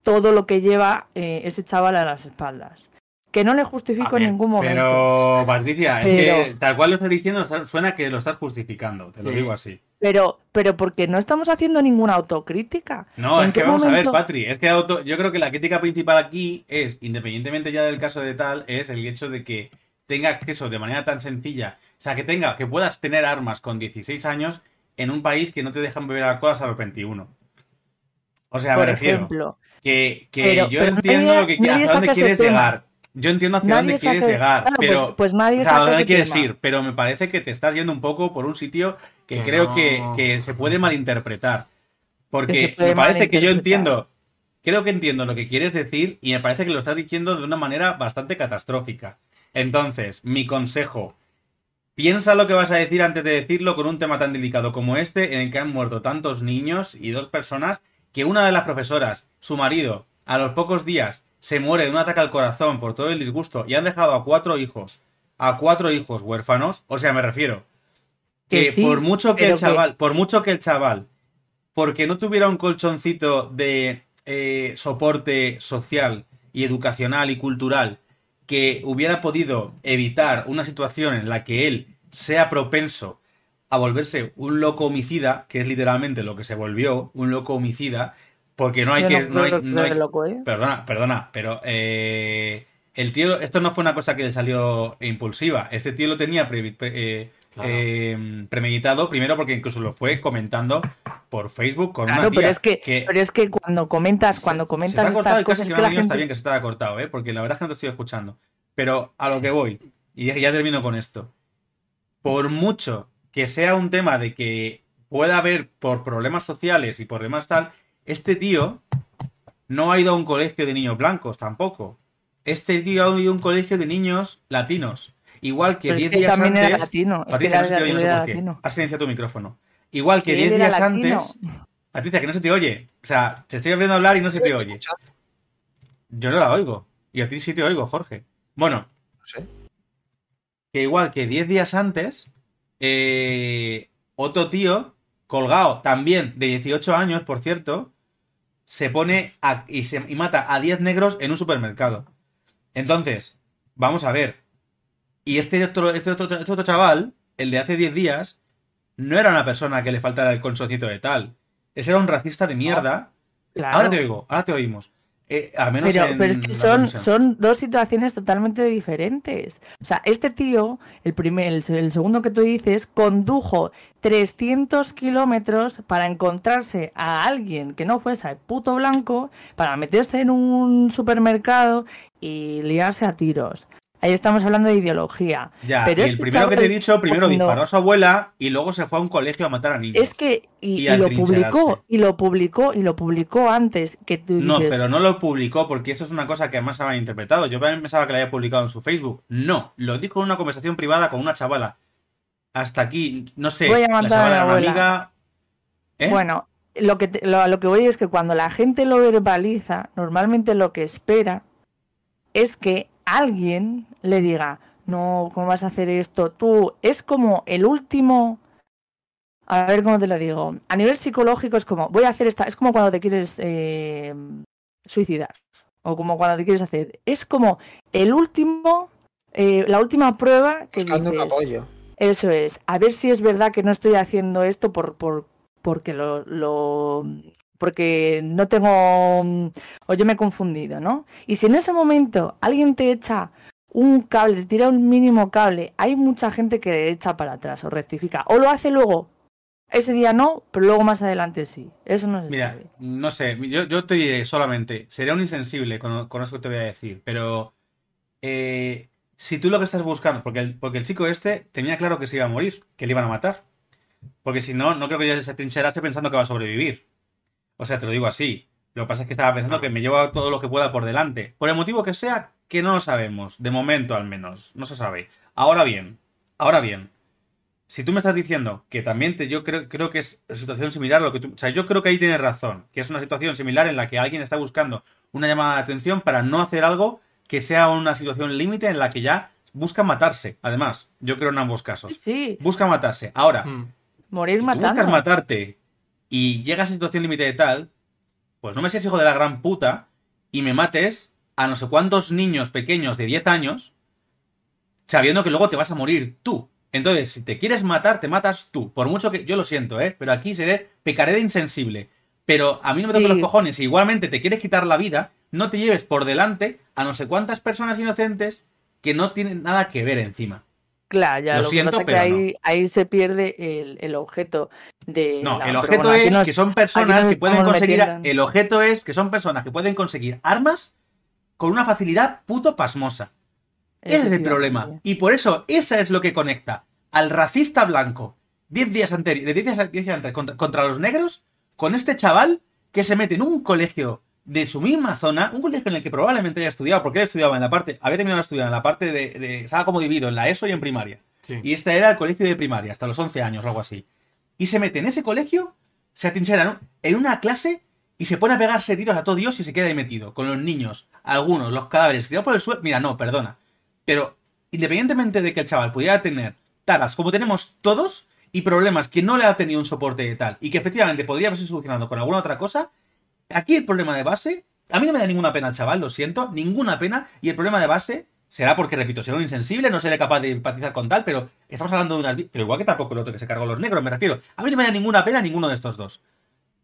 todo lo que lleva eh, ese chaval a las espaldas. Que no le justifico ver, en ningún momento. Pero, Patricia, es que tal cual lo estás diciendo, suena que lo estás justificando, te lo Sí. digo así. Pero, pero porque no estamos haciendo ninguna autocrítica. No, ¿En es que qué vamos a ver? Patri, es que auto- yo creo que la crítica principal aquí es, independientemente ya del caso de tal, es el hecho de que tenga acceso de manera tan sencilla, o sea, que tenga, que puedas tener armas con 16 años en un país que no te dejan beber alcohol hasta los 21. O sea, Por me refiero ejemplo. que, que Pero- yo pero entiendo nadie- lo que dónde quieres tema. llegar. Yo entiendo hacia Nadie dónde quieres llegar, Claro, pues- pero pues nadie o sea, saca ¿a dónde quieres tema. ir? Pero me parece que te estás yendo un poco por un sitio que, Que creo no. que, que se puede malinterpretar. Que Porque puede me parece que yo entiendo, creo que entiendo lo que quieres decir y me parece que lo estás diciendo de una manera bastante catastrófica. Entonces, mi consejo, piensa lo que vas a decir antes de decirlo con un tema tan delicado como este, en el que han muerto tantos niños y dos personas, que una de las profesoras, su marido, a los pocos días se muere de un ataque al corazón por todo el disgusto y han dejado a cuatro hijos, a cuatro hijos huérfanos, o sea, me refiero que Que sí, por mucho que el chaval, por mucho que el chaval, porque no tuviera un colchoncito de eh, soporte social y educacional y cultural que hubiera podido evitar una situación en la que él sea propenso a volverse un loco homicida, que es literalmente lo que se volvió, un loco homicida, porque no hay Yo que... no no hay- no hay- loco, ¿eh? Perdona, perdona, pero eh, el tío, esto no fue una cosa que le salió impulsiva. Este tío lo tenía pre- pre- eh, Claro. eh, premeditado, primero porque incluso lo fue comentando por Facebook con Claro, una tía pero es que, pero es que cuando comentas, cuando se comentas cortado estas cosas que que la está bien que se estaba cortado, ¿eh? porque la verdad es que no te estoy escuchando. Pero a lo que voy, y ya- ya termino con esto. Por mucho que sea un tema de que pueda haber por problemas sociales y por demás tal, este tío no ha ido a un colegio de niños blancos tampoco. Este tío ha ido a un colegio de niños latinos. Igual que Pero es 10 que días también antes. era latino, es que Patricia, no se te oye, no sé por qué. Has silenciado tu micrófono. Igual que Que 10 él era días latino. antes. Patricia, que no se te oye. O sea, te estoy viendo hablar y no se te oye. Yo no la oigo. Y a ti sí te oigo, Jorge. Bueno, No sé. que igual que 10 días antes, eh, otro tío, colgado también de 18 años, por cierto, se pone a- y, se, y mata a 10 negros en un supermercado. Entonces, vamos a ver. Y este otro, este otro, este otro chaval, el de hace 10 días, no era una persona que le faltara el consoncito de tal. Ese era un racista de mierda. Claro. Ahora te oigo, ahora te oímos. Eh, menos Pero, en pero es que son, son dos situaciones totalmente diferentes. O sea, este tío, el, primer, el, el segundo que tú dices, condujo 300 kilómetros para encontrarse a alguien que no fuese el puto blanco, para meterse en un supermercado y liarse a tiros. Ahí estamos hablando de ideología. Ya, Pero y el primero que te he dicho, primero cuando- disparó a su abuela y luego se fue a un colegio a matar a niños. Es que, y, Y y a lo publicó, y lo publicó, y lo publicó antes que tú No, pero no lo publicó porque eso es una cosa que además se había interpretado. Yo también pensaba que lo había publicado en su Facebook. No, lo dijo en una conversación privada con una chavala. Hasta aquí, no sé, Voy a la matar a chavala abuela. amiga. ¿Eh? Bueno, lo que, te- lo, a lo que voy es que cuando la gente lo verbaliza, normalmente lo que espera es que alguien le diga, no, ¿cómo vas a hacer esto? Tú, es como el último... A ver cómo te lo digo. A nivel psicológico es como, voy a hacer esta... Es como cuando te quieres eh, suicidar. O como cuando te quieres hacer. Es como el último... eh, la última prueba que Buscando un apoyo. eso es, a ver si es verdad que no estoy haciendo esto por, por porque lo, lo porque no tengo mm, o yo me he confundido, ¿no? Y si en ese momento alguien te echa un cable, te tira un mínimo cable, hay mucha gente que echa para atrás o rectifica o lo hace luego. Ese día no, pero luego más adelante sí. Eso no se Mira, sabe. no sé, yo, yo te diré solamente, sería un insensible con, con eso que te voy a decir, pero eh, si tú lo que estás buscando, porque el, porque el chico este tenía claro que se iba a morir, que le iban a matar, porque si no, no creo que yo se trincherase pensando que va a sobrevivir. O sea, te lo digo así. Lo que pasa es que estaba pensando que me llevo todo lo que pueda por delante. Por el motivo que sea, que no lo sabemos. De momento, al menos. No se sabe. Ahora bien, ahora bien. Si tú me estás diciendo que también te, yo creo, creo que es situación similar a lo que tú. O sea, yo creo que ahí tienes razón. Que es una situación similar en la que alguien está buscando una llamada de atención para no hacer algo que sea una situación límite en la que ya busca matarse. Además, yo creo en ambos casos. Sí, Busca matarse. Ahora, Mm. morir si tú matando. buscas matarte y llegas a esa situación límite de tal, pues no me seas hijo de la gran puta y me mates a no sé cuántos niños pequeños de 10 años sabiendo que luego te vas a morir tú. Entonces, si te quieres matar, te matas tú. Por mucho que yo lo siento, ¿eh? Pero aquí seré pecaré de insensible. Pero a mí no me toques Sí. los cojones. Si igualmente te quieres quitar la vida, no te lleves por delante a no sé cuántas personas inocentes que no tienen nada que ver encima. Ya Lo lo, siento, que pasa es que pero ahí, ahí se pierde el, el objeto de. No, la- el objeto bueno, es nos- que son personas que pueden conseguir. El objeto es que son personas que pueden conseguir armas con una facilidad puto pasmosa. Ese es el problema. Y por eso, esa es lo que conecta al racista blanco 10 días anteriores, de 10 días, 10 días antes contra, contra los negros, con este chaval que se mete en un colegio de su misma zona, un colegio en el que probablemente haya estudiado, porque él estudiaba en la parte, había terminado de estudiar en la parte de, de- estaba como dividido en la ESO y en primaria. Sí. Y este era el colegio de primaria, hasta los 11 años o algo así. Y se mete en ese colegio, se atrinchera en una clase y se pone a pegarse tiros a todo Dios y se queda ahí metido, con los niños, algunos, los cadáveres, tirados por el suelo. Mira, no, perdona. Pero independientemente de que el chaval pudiera tener taras como tenemos todos y problemas que no le ha tenido un soporte de tal y que efectivamente podría haberse solucionado con alguna otra cosa, aquí el problema de base, a mí no me da ninguna pena al chaval, lo siento, ninguna pena, y el problema de base será porque, repito, será un insensible, no seré capaz de empatizar con tal, pero estamos hablando de unas... Pero igual que tampoco el otro que se cargó los negros, me refiero. A mí no me da ninguna pena ninguno de estos dos.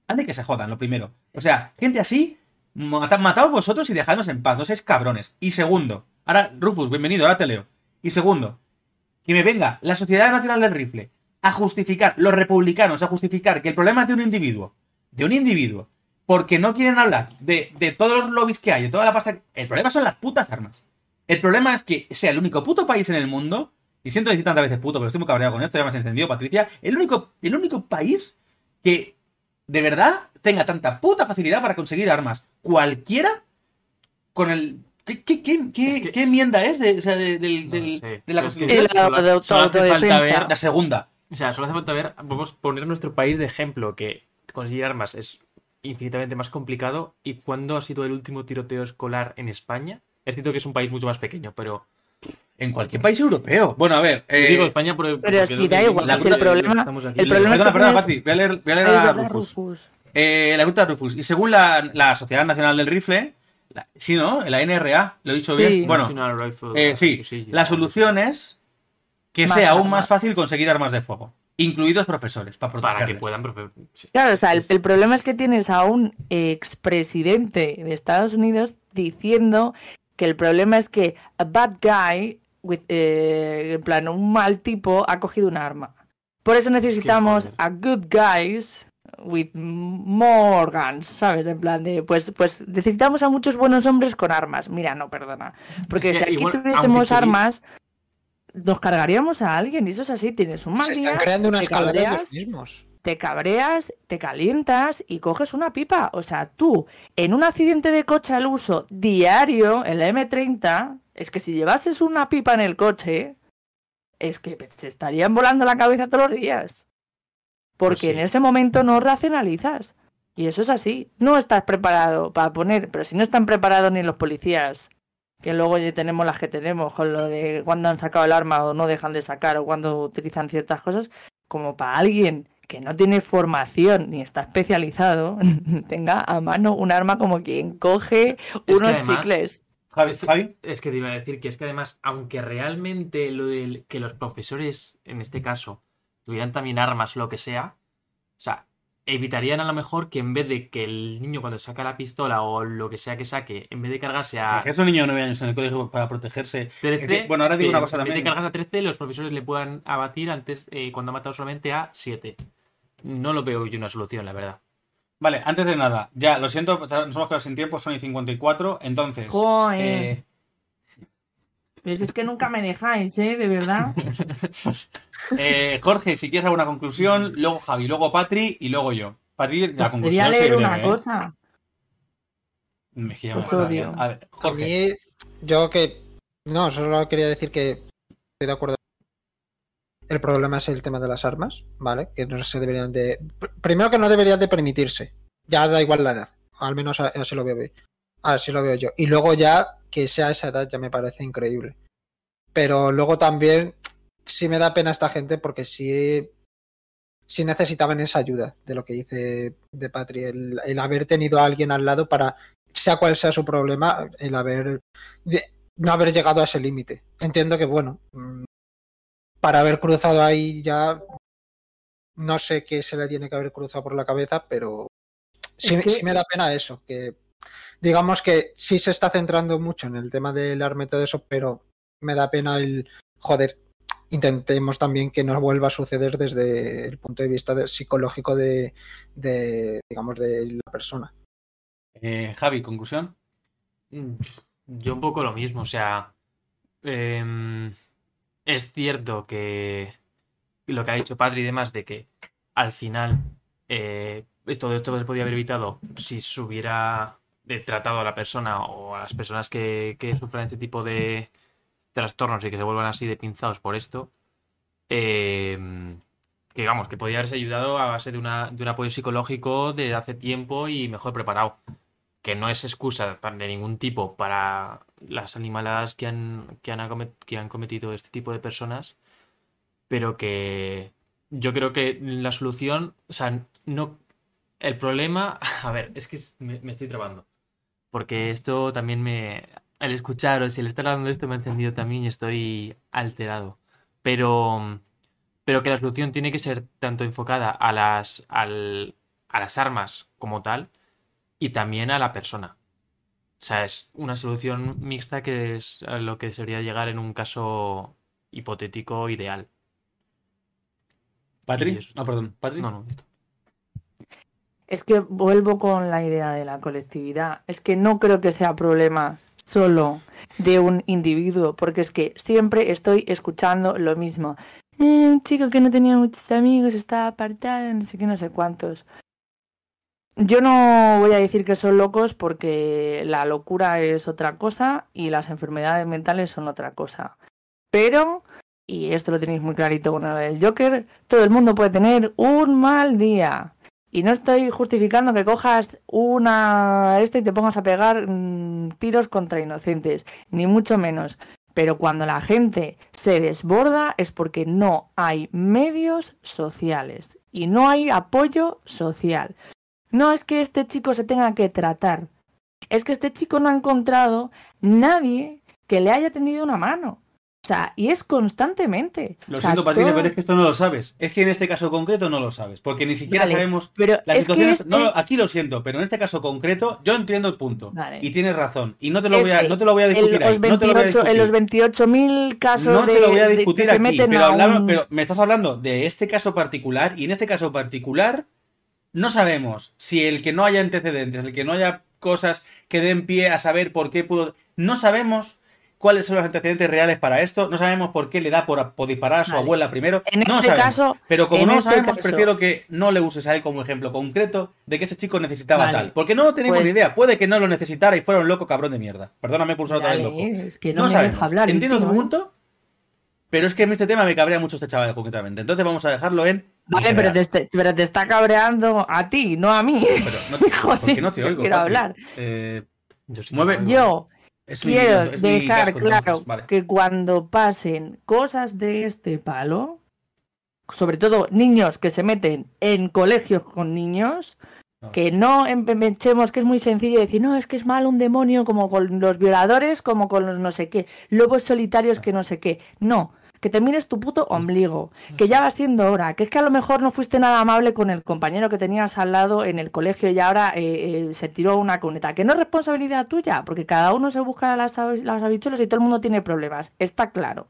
Ande que se jodan, lo primero. O sea, gente así, mata- mataos vosotros y dejadnos en paz, no seáis cabrones. Y segundo, ahora, Rufus, bienvenido, ahora te leo. Y segundo, que me venga la Sociedad Nacional del Rifle a justificar, los republicanos a justificar que el problema es de un individuo, de un individuo, porque no quieren hablar de, de todos los lobbies que hay, de toda la pasta. El problema son las putas armas. El problema es que sea el único puto país en el mundo, y siento decir tantas veces puto, pero estoy muy cabreado con esto, ya me has encendido, Patricia, el único, el único país que de verdad tenga tanta puta facilidad para conseguir armas. Cualquiera con el. ¿Qué, qué, qué, qué- Es que- qué enmienda es de, o sea, de, del- No sé. de la Constitución? De La segunda. O sea, solo hace falta ver, vamos a poner nuestro país de ejemplo, que conseguir armas es infinitamente más complicado. ¿Y cuándo ha sido el último tiroteo escolar en España? Es cierto que es un país mucho más pequeño, pero En cualquier país europeo. Bueno, a ver. eh, digo España por el, Pero si da igual, si el problema- estamos aquí. el problema Perdona, perdona, Pati. Voy a leer, voy a leer Rufus. Rufus. Eh, la pregunta de Rufus. Y según la, la Sociedad Nacional del Rifle, la- sí, ¿no? La NRA, lo he dicho bien. Sí. Bueno, Rifle eh, sí. La solución es que Más sea aún más fácil conseguir armas de fuego, incluidos profesores, para Para que puedan. profe- sí. Claro, o sea, el, problema es que tienes a un expresidente de Estados Unidos diciendo que el problema es que a bad guy, with, eh, en plan, un mal tipo, ha cogido un arma. Por eso necesitamos a good guys with more guns, ¿sabes? En plan de, pues, pues necesitamos a muchos buenos hombres con armas. Mira, no, perdona. Porque Es que si aquí igual, tuviésemos armas, nos cargaríamos a alguien. Y eso es así, tienes un mal Se día, creando te cabreas, mismos. te cabreas, te calientas y coges una pipa. O sea, tú, en un accidente de coche al uso diario, en la M30, es que si llevases una pipa en el coche, es que se estarían volando la cabeza todos los días. Porque Pues sí. en ese momento no racionalizas. Y eso es así. No estás preparado para poner, pero si no están preparados ni los policías, que luego ya tenemos las que tenemos, con lo de cuando han sacado el arma o no dejan de sacar o cuando utilizan ciertas cosas, como para alguien que no tiene formación ni está especializado, tenga a mano un arma como quien coge que unos además- chicles. Javi, Es- Javi, Es que te iba a decir que es que además, aunque realmente lo del que los profesores, en este caso, tuvieran también armas o lo que sea, o sea, evitarían a lo mejor que en vez de que el niño cuando saca la pistola o lo que sea que saque, en vez de cargarse a es un niño de 9 años en el colegio para protegerse. 13, Es que, bueno, ahora digo una cosa en vez de también. cargarse a 13, los profesores le puedan abatir antes eh, cuando ha matado solamente a 7. No lo veo yo una solución, la verdad. Vale, antes de nada, ya, lo siento, nos hemos quedado sin tiempo, son y 54, entonces. Joder. eh, Es que nunca me dejáis, ¿eh? De verdad. eh, Jorge, si quieres alguna conclusión, luego Javi, luego Patri y luego yo. Patri, la Quería conclusión leer se una breve, ¿eh? cosa. Mejía me está odio. A ver, A Jorge. mí, yo que. No, solo quería decir que estoy de acuerdo. El problema es el tema de las armas, ¿vale? Que no se deberían de. pr- Primero que no deberían de permitirse. Ya da igual la edad. Al menos a- así lo veo. Así lo veo yo. Y luego ya que sea esa edad ya me parece increíble. Pero luego también sí me da pena esta gente porque sí, sí necesitaban esa ayuda de lo que dice de Patri, el, el haber tenido a alguien al lado para, sea cual sea su problema, el haber de- no haber llegado a ese límite. Entiendo que, bueno, mm, para haber cruzado ahí ya no sé qué se le tiene que haber cruzado por la cabeza, pero sí, Es que- sí me da pena eso, que digamos que sí se está centrando mucho en el tema del arma y todo eso, pero me da pena el joder. Intentemos también que no vuelva a suceder desde el punto de vista de- psicológico de, de, digamos, de la persona. Eh, Javi, conclusión. Mm, Yo un poco lo mismo, o sea, em, es cierto que lo que ha dicho Padre y demás, de que al final eh, todo esto se podía haber evitado si se hubiera tratado a la persona o a las personas que, que sufren este tipo de trastornos y que se vuelvan así de pinzados por esto. em, que vamos, que podía haberse ayudado a base de, una, de un apoyo psicológico de hace tiempo y mejor preparado que no es excusa de ningún tipo para las animaladas que han, cometido este tipo de personas, pero que yo creo que la solución, o sea, no, el problema, a ver, es que me estoy trabando, porque esto también me, al escucharos y al estar hablando de esto me ha encendido también y estoy alterado, pero, pero que la solución tiene que ser tanto enfocada a las, al- a las armas como tal, y también a la persona. O sea, es una solución mixta que es a lo que sería llegar en un caso hipotético ideal. Patri. No, perdón. Patri. No, no. Es que vuelvo con la idea de la colectividad. Es que no creo que sea problema solo de un individuo, porque es que siempre estoy escuchando lo mismo. Eh, un chico que no tenía muchos amigos, estaba apartado, no sé qué, no sé cuántos. Yo no voy a decir que son locos porque la locura es otra cosa y las enfermedades mentales son otra cosa. Pero, y esto lo tenéis muy clarito con el Joker, todo el mundo puede tener un mal día. Y no estoy justificando que cojas una este y te pongas a pegar mm, tiros contra inocentes, ni mucho menos. Pero cuando la gente se desborda es porque no hay medios sociales y no hay apoyo social. No es que este chico se tenga que tratar, es que este chico no ha encontrado nadie que le haya tendido una mano. O sea, y es constantemente. Lo O sea, siento, Patricia, todo- pero es que esto no lo sabes. Es que en este caso concreto no lo sabes. Porque ni siquiera sabemos Pero las situaciones. este- no aquí lo siento, pero en este caso concreto, yo entiendo el punto. Vale. Y tienes razón. Y no te lo voy a, no te lo voy a en discutir ahí. los no te lo voy a 28 en los discutir. 28.000 casos No de, te lo voy a de discutir se aquí, meten pero, hablamos- un- pero me estás hablando de este caso particular y en este caso particular no sabemos si el que no haya antecedentes, el que no haya cosas que den pie a saber por qué pudo... No sabemos cuáles son los antecedentes reales para esto, no sabemos por qué le da por, por disparar a su Vale. abuela primero, En no este sabemos. caso, Pero como no lo este sabemos, caso- prefiero que no le uses a él como ejemplo concreto de que ese chico necesitaba Vale. tal. Porque no tenemos Pues- ni idea. Puede que no lo necesitara y fuera un loco cabrón de mierda. Perdóname por usar otra vez loco. es que No, no, me sabemos. deja hablar. Entiendo tu ¿eh? punto, pero es que en este tema me cabrea mucho este chaval concretamente. Entonces vamos a dejarlo en. Vale, pero te, está- pero te está cabreando a ti, no a mí. Pero no te, Joder, porque no te oigo. quiero hablar. Eh, Yo sí Mueve-. Es quiero es dejar claro vale. que cuando pasen cosas de este palo, sobre todo niños que se meten en colegios con niños, No. que no empechemos que es muy sencillo decir, no, es que es malo un demonio como con los violadores, como con los no sé qué, lobos solitarios que no sé qué. No, que te mires tu puto ombligo, que ya va siendo hora, que es que a lo mejor no fuiste nada amable con el compañero que tenías al lado en el colegio y ahora eh, eh, se tiró una cuneta, que no es responsabilidad tuya, porque cada uno se busca las, las habichuelas y todo el mundo tiene problemas, está claro.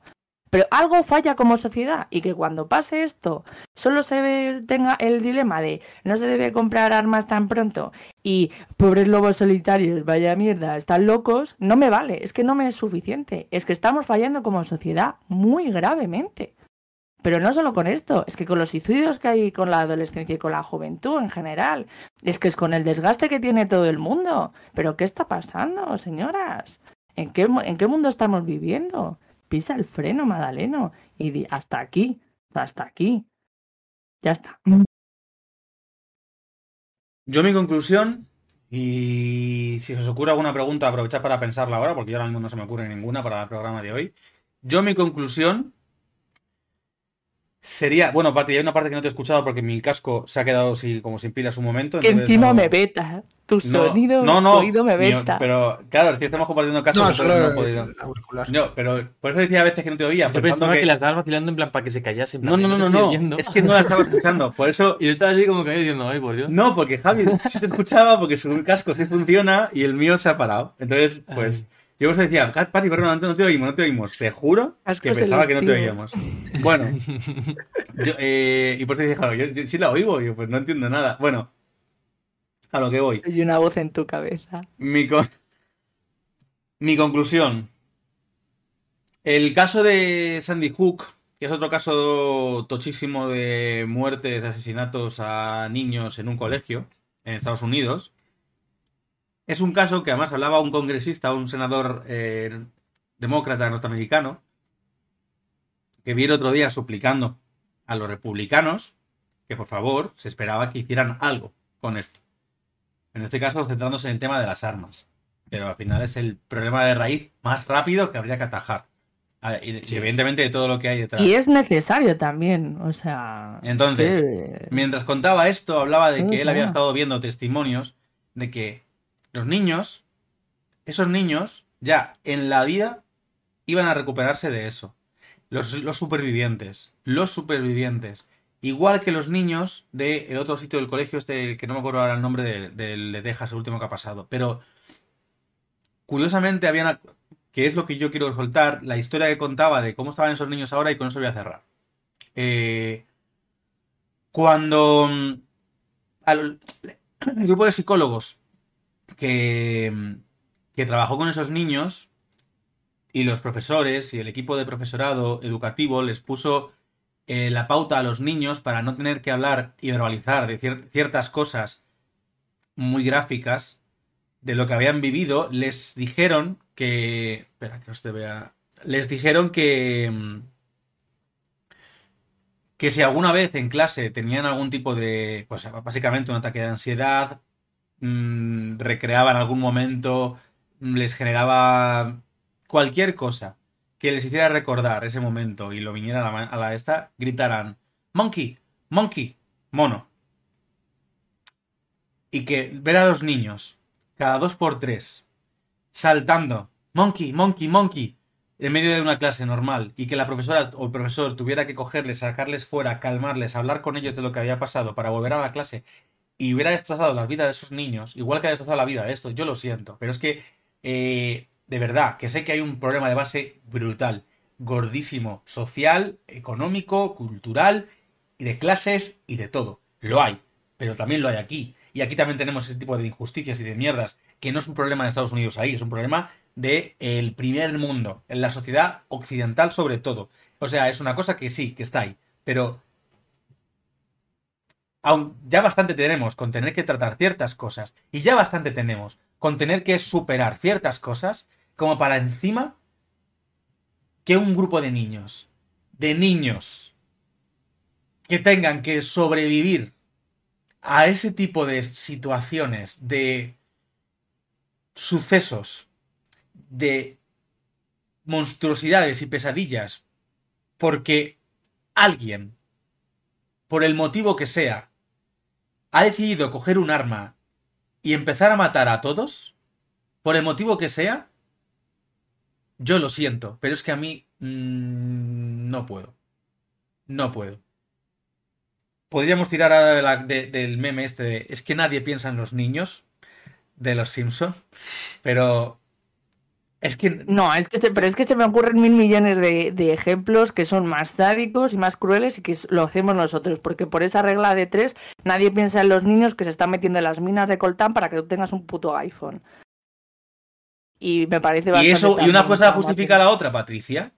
Pero algo falla como sociedad y que cuando pase esto solo se ve- tenga el dilema de no se debe comprar armas tan pronto y pobres lobos solitarios, vaya mierda, están locos, no me vale, es que no me es suficiente, es que estamos fallando como sociedad muy gravemente. Pero no solo con esto, es que con los suicidios que hay con la adolescencia y con la juventud en general, es que es con el desgaste que tiene todo el mundo. Pero ¿qué está pasando, señoras? ¿En qué, en qué mundo estamos viviendo? Pisa el freno, Madaleno, y di, hasta aquí, hasta aquí. Ya está. Yo mi conclusión, y si os ocurre alguna pregunta, aprovechad para pensarla ahora, porque yo ahora mismo no se me ocurre ninguna para el programa de hoy. Yo mi conclusión sería, bueno, Pati, hay una parte que no te he escuchado porque mi casco se ha quedado así, como sin pilas un momento. Que encima no- me veta, tu no, sonido, no, no, tu oído me mío, veta. pero claro, es que estamos compartiendo cascos, No, entonces solo no he podido. No, pero por eso decía a veces que no te oía. Yo pensando pensaba que... que- la estabas vacilando en plan para que se callase. en No, plan, no, no, "Te no, no. oyendo". Es que no la estaba escuchando. Por eso Y yo estaba así como que diciendo, ay, por Dios. No, porque Javi sí te escuchaba porque su casco sí funciona y el mío se ha parado. Entonces, pues, Yo os decía, Pati, perdón, no te oímos, no te oímos. Te juro Asco que pensaba que no te oíamos. Bueno, yo, eh, y por eso dije, claro, yo, yo sí la oigo, yo pues no entiendo nada. Bueno, a lo que voy. Hay una voz en tu cabeza. Mi, con- Mi conclusión. El caso de Sandy Hook, que es otro caso tochísimo de muertes, de asesinatos a niños en un colegio en Estados Unidos, es un caso que además hablaba un congresista, un senador eh, demócrata norteamericano, que vi el otro día suplicando a los republicanos que por favor se esperaba que hicieran algo con esto. En este caso centrándose en el tema de las armas. Pero al final es el problema de raíz más rápido que habría que atajar. Ah, Y, evidentemente de todo lo que hay detrás. Y es necesario también, o sea... Entonces, que- Mientras contaba esto, hablaba de que él había estado viendo testimonios de que los niños, esos niños, ya en la vida iban a recuperarse de eso. Los, supervivientes, los supervivientes. Igual que los niños del otro sitio del colegio, este que no me acuerdo ahora el nombre de, del de Texas, el último que ha pasado. Pero curiosamente habían, que es lo que yo quiero soltar, la historia que contaba de cómo estaban esos niños ahora y con eso voy a cerrar. Eh, cuando al- el grupo de psicólogos que, trabajó con esos niños y los profesores y el equipo de profesorado educativo les puso eh, la pauta a los niños para no tener que hablar y verbalizar de cier- ciertas cosas muy gráficas de lo que habían vivido, les dijeron que... Espera, que no se vea... Les dijeron que... que si alguna vez en clase tenían algún tipo de, pues básicamente un ataque de ansiedad, mm, recreaban algún momento, mm, les generaba cualquier cosa que les hiciera recordar ese momento y lo viniera a la, a la esta, gritarán, monkey, monkey, mono. Y que ver a los niños cada dos por tres saltando, monkey, monkey, monkey, en medio de una clase normal y que la profesora o el profesor tuviera que cogerles, sacarles fuera, calmarles, hablar con ellos de lo que había pasado para volver a la clase y hubiera destrozado la vida de esos niños, igual que ha destrozado la vida de estos, yo lo siento, pero es que eh, de verdad que sé que hay un problema de base brutal, gordísimo, social, económico, cultural y de clases y de todo. Lo hay, pero también lo hay aquí. Y aquí también tenemos ese tipo de injusticias y de mierdas, que no es un problema de Estados Unidos ahí, es un problema de el primer mundo, en la sociedad occidental sobre todo. O sea, es una cosa que sí, que está ahí, pero aun ya bastante tenemos con tener que tratar ciertas cosas y ya bastante tenemos con tener que superar ciertas cosas como para encima que un grupo de niños, de niños que tengan que sobrevivir a ese tipo de situaciones, de sucesos, de monstruosidades y pesadillas, porque alguien, por el motivo que sea, ha decidido coger un arma y empezar a matar a todos, por el motivo que sea, yo lo siento, pero es que a mí mm, no puedo. No puedo. Podríamos tirar ahora la- de- del meme este de es que nadie piensa en los niños de los Simpson, pero es que No, es que se- pero es que se me ocurren mil millones de, de ejemplos que son más sádicos y más crueles y que lo hacemos nosotros, porque por esa regla de tres nadie piensa en los niños que se están metiendo en las minas de coltán para que tú tengas un puto iPhone. Y me parece y bastante eso y una cosa justifica a la otra, Patricia.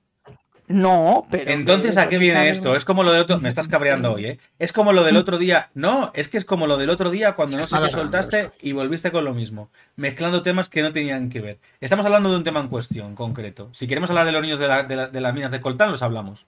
No, pero... Entonces, ¿a qué viene esto? Es como lo de otro. Me estás cabreando hoy, ¿eh? Es como lo del otro día. No, es que es como lo del otro día cuando no sé qué soltaste y volviste con lo mismo. Mezclando temas que no tenían que ver. Estamos hablando de un tema en cuestión, concreto. Si queremos hablar de los niños de, la- de la- de las minas de coltán, los hablamos.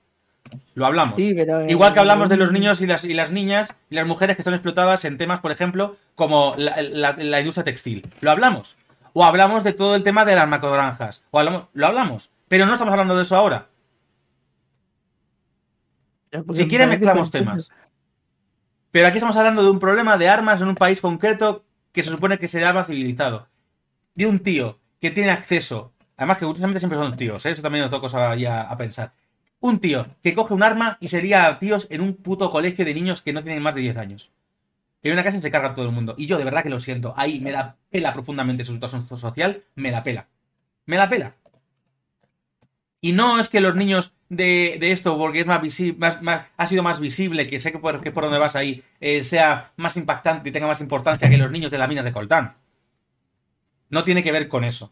Lo hablamos. Sí, pero, eh, Igual que hablamos de los niños y las, y las niñas y las mujeres que están explotadas en temas, por ejemplo, como la, la- la industria textil. Lo hablamos. O hablamos de todo el tema de las macrogranjas. O hablamos, lo hablamos. Pero no estamos hablando de eso ahora. Si quiere mezclamos temas. Pero aquí estamos hablando de un problema de armas en un país concreto que se supone que se llama civilizado. De un tío que tiene acceso. Además que curiosamente siempre son tíos, ¿eh? eso también cosa ya a pensar. Un tío que coge un arma y sería a tíos en un puto colegio de niños que no tienen más de 10 años. En una casa y se carga a todo el mundo. Y yo de verdad que lo siento. Ahí me da pela profundamente su situación social, me la pela. Me la pela. Y no es que los niños de, de esto, porque es más visible, más, más- ha sido más visible, que sé que por, que por donde vas ahí, eh, sea más impactante y tenga más importancia que los niños de las minas de coltán. No tiene que ver con eso.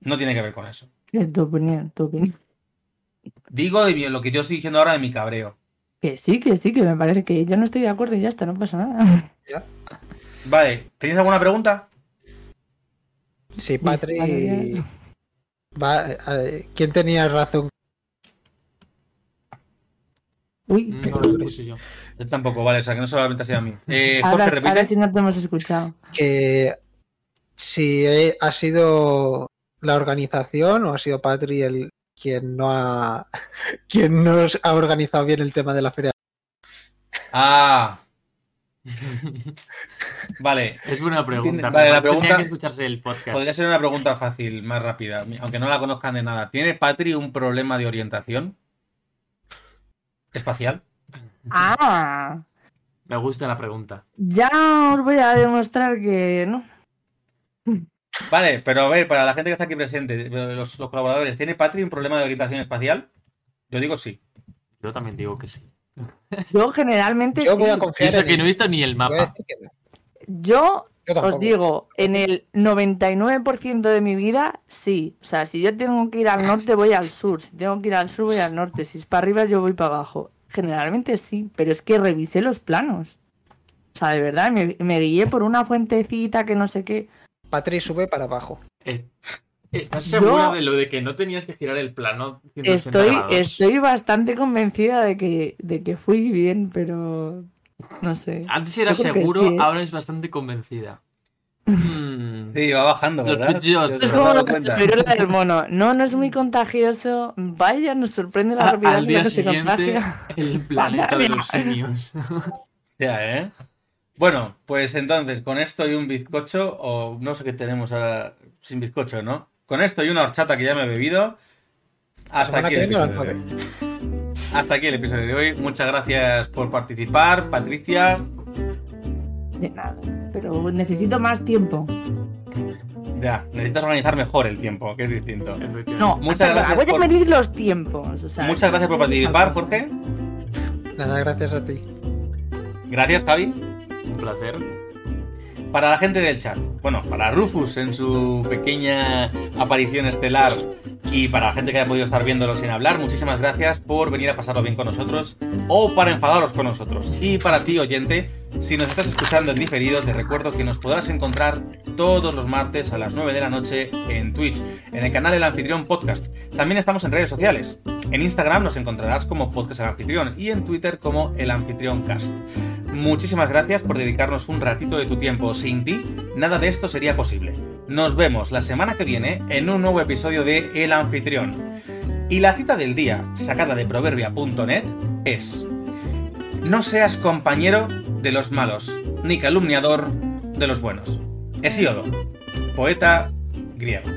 No tiene que ver con eso. Es tu opinión, tu opinión. Digo de lo que yo estoy diciendo ahora de mi cabreo. Que sí, que sí, que me parece que yo no estoy de acuerdo y ya está, no pasa nada. Vale, ¿tenéis alguna pregunta? Sí, Patri. Va, ¿Quién tenía razón? Uy, Mm, no lo puse yo. Tampoco, vale, o sea que no solamente ha sido a mí. Eh, ahora, Jorge, repite. ahora sí no te hemos escuchado. Que si ha sido la organización o ha sido Patri el quien no ha quien no ha organizado bien el tema de la feria. Ah. vale, Es buena pregunta. Vale, la pregunta- que escucharse el podcast. podría ser una pregunta fácil, más rápida, aunque no la conozcan de nada. ¿Tiene Patri un problema de orientación espacial? Ah, Me gusta la pregunta. ya os voy a demostrar que no. Vale, pero a ver, para la gente que está aquí presente, los, los colaboradores, ¿tiene Patri un problema de orientación espacial? Yo digo sí. Yo también digo que sí. Yo generalmente Yo sí. voy a confiar Pienso en que no he visto ni el mapa. que. Yo os digo, en el 99% de mi vida, sí. O sea, si yo tengo que ir al norte, voy al sur. Si tengo que ir al sur, voy al norte. Si es para arriba, yo voy para abajo. Generalmente sí, pero es que revisé los planos. O sea, de verdad, me, me guié por una fuentecita que no sé qué. Patri sube para abajo. ¿Estás segura Yo- de lo de que no tenías que girar el plano 180 Estoy, grados? estoy bastante convencida de que, de que fui bien, pero no sé. Antes era seguro, sí, ¿eh? ahora es bastante convencida. Sí, va bajando, Los ¿verdad? Yo Es como lo del mono. No, no es muy contagioso. Vaya, nos sorprende la A- rapidez al día que siguiente, el planeta de los simios. Ya, ¿eh? Bueno, pues entonces, con esto y un bizcocho, o no sé qué tenemos ahora sin bizcocho, ¿no? Con esto y una horchata que ya me he bebido, hasta aquí el episodio de hoy. Hasta aquí el episodio de hoy. Muchas gracias por participar, Patricia. De nada. Pero necesito más tiempo. Ya, necesitas organizar mejor el tiempo, que es distinto. No, Muchas gracias voy a por- medir los tiempos. o sea, Muchas gracias por participar, Jorge. Nada, gracias a ti. Gracias, Javi. Un placer. Para la gente del chat, bueno, para Rufus en su pequeña aparición estelar y para la gente que haya podido estar viéndolo sin hablar, muchísimas gracias por venir a pasarlo bien con nosotros o para enfadaros con nosotros. Y para ti, oyente, si nos estás escuchando en diferido, te recuerdo que nos podrás encontrar todos los martes a las 9 de la noche en Twitch, en el canal El Anfitrión Podcast. También estamos en redes sociales. En Instagram nos encontrarás como Podcast El Anfitrión y en Twitter como El Anfitrión Cast. Muchísimas gracias por dedicarnos un ratito de tu tiempo. Sin ti, nada de esto sería posible. Nos vemos la semana que viene en un nuevo episodio de El Anfitrión. Y la cita del día, sacada de proverbia.net, es... No seas compañero de los malos, ni calumniador de los buenos. Hesíodo, poeta griego.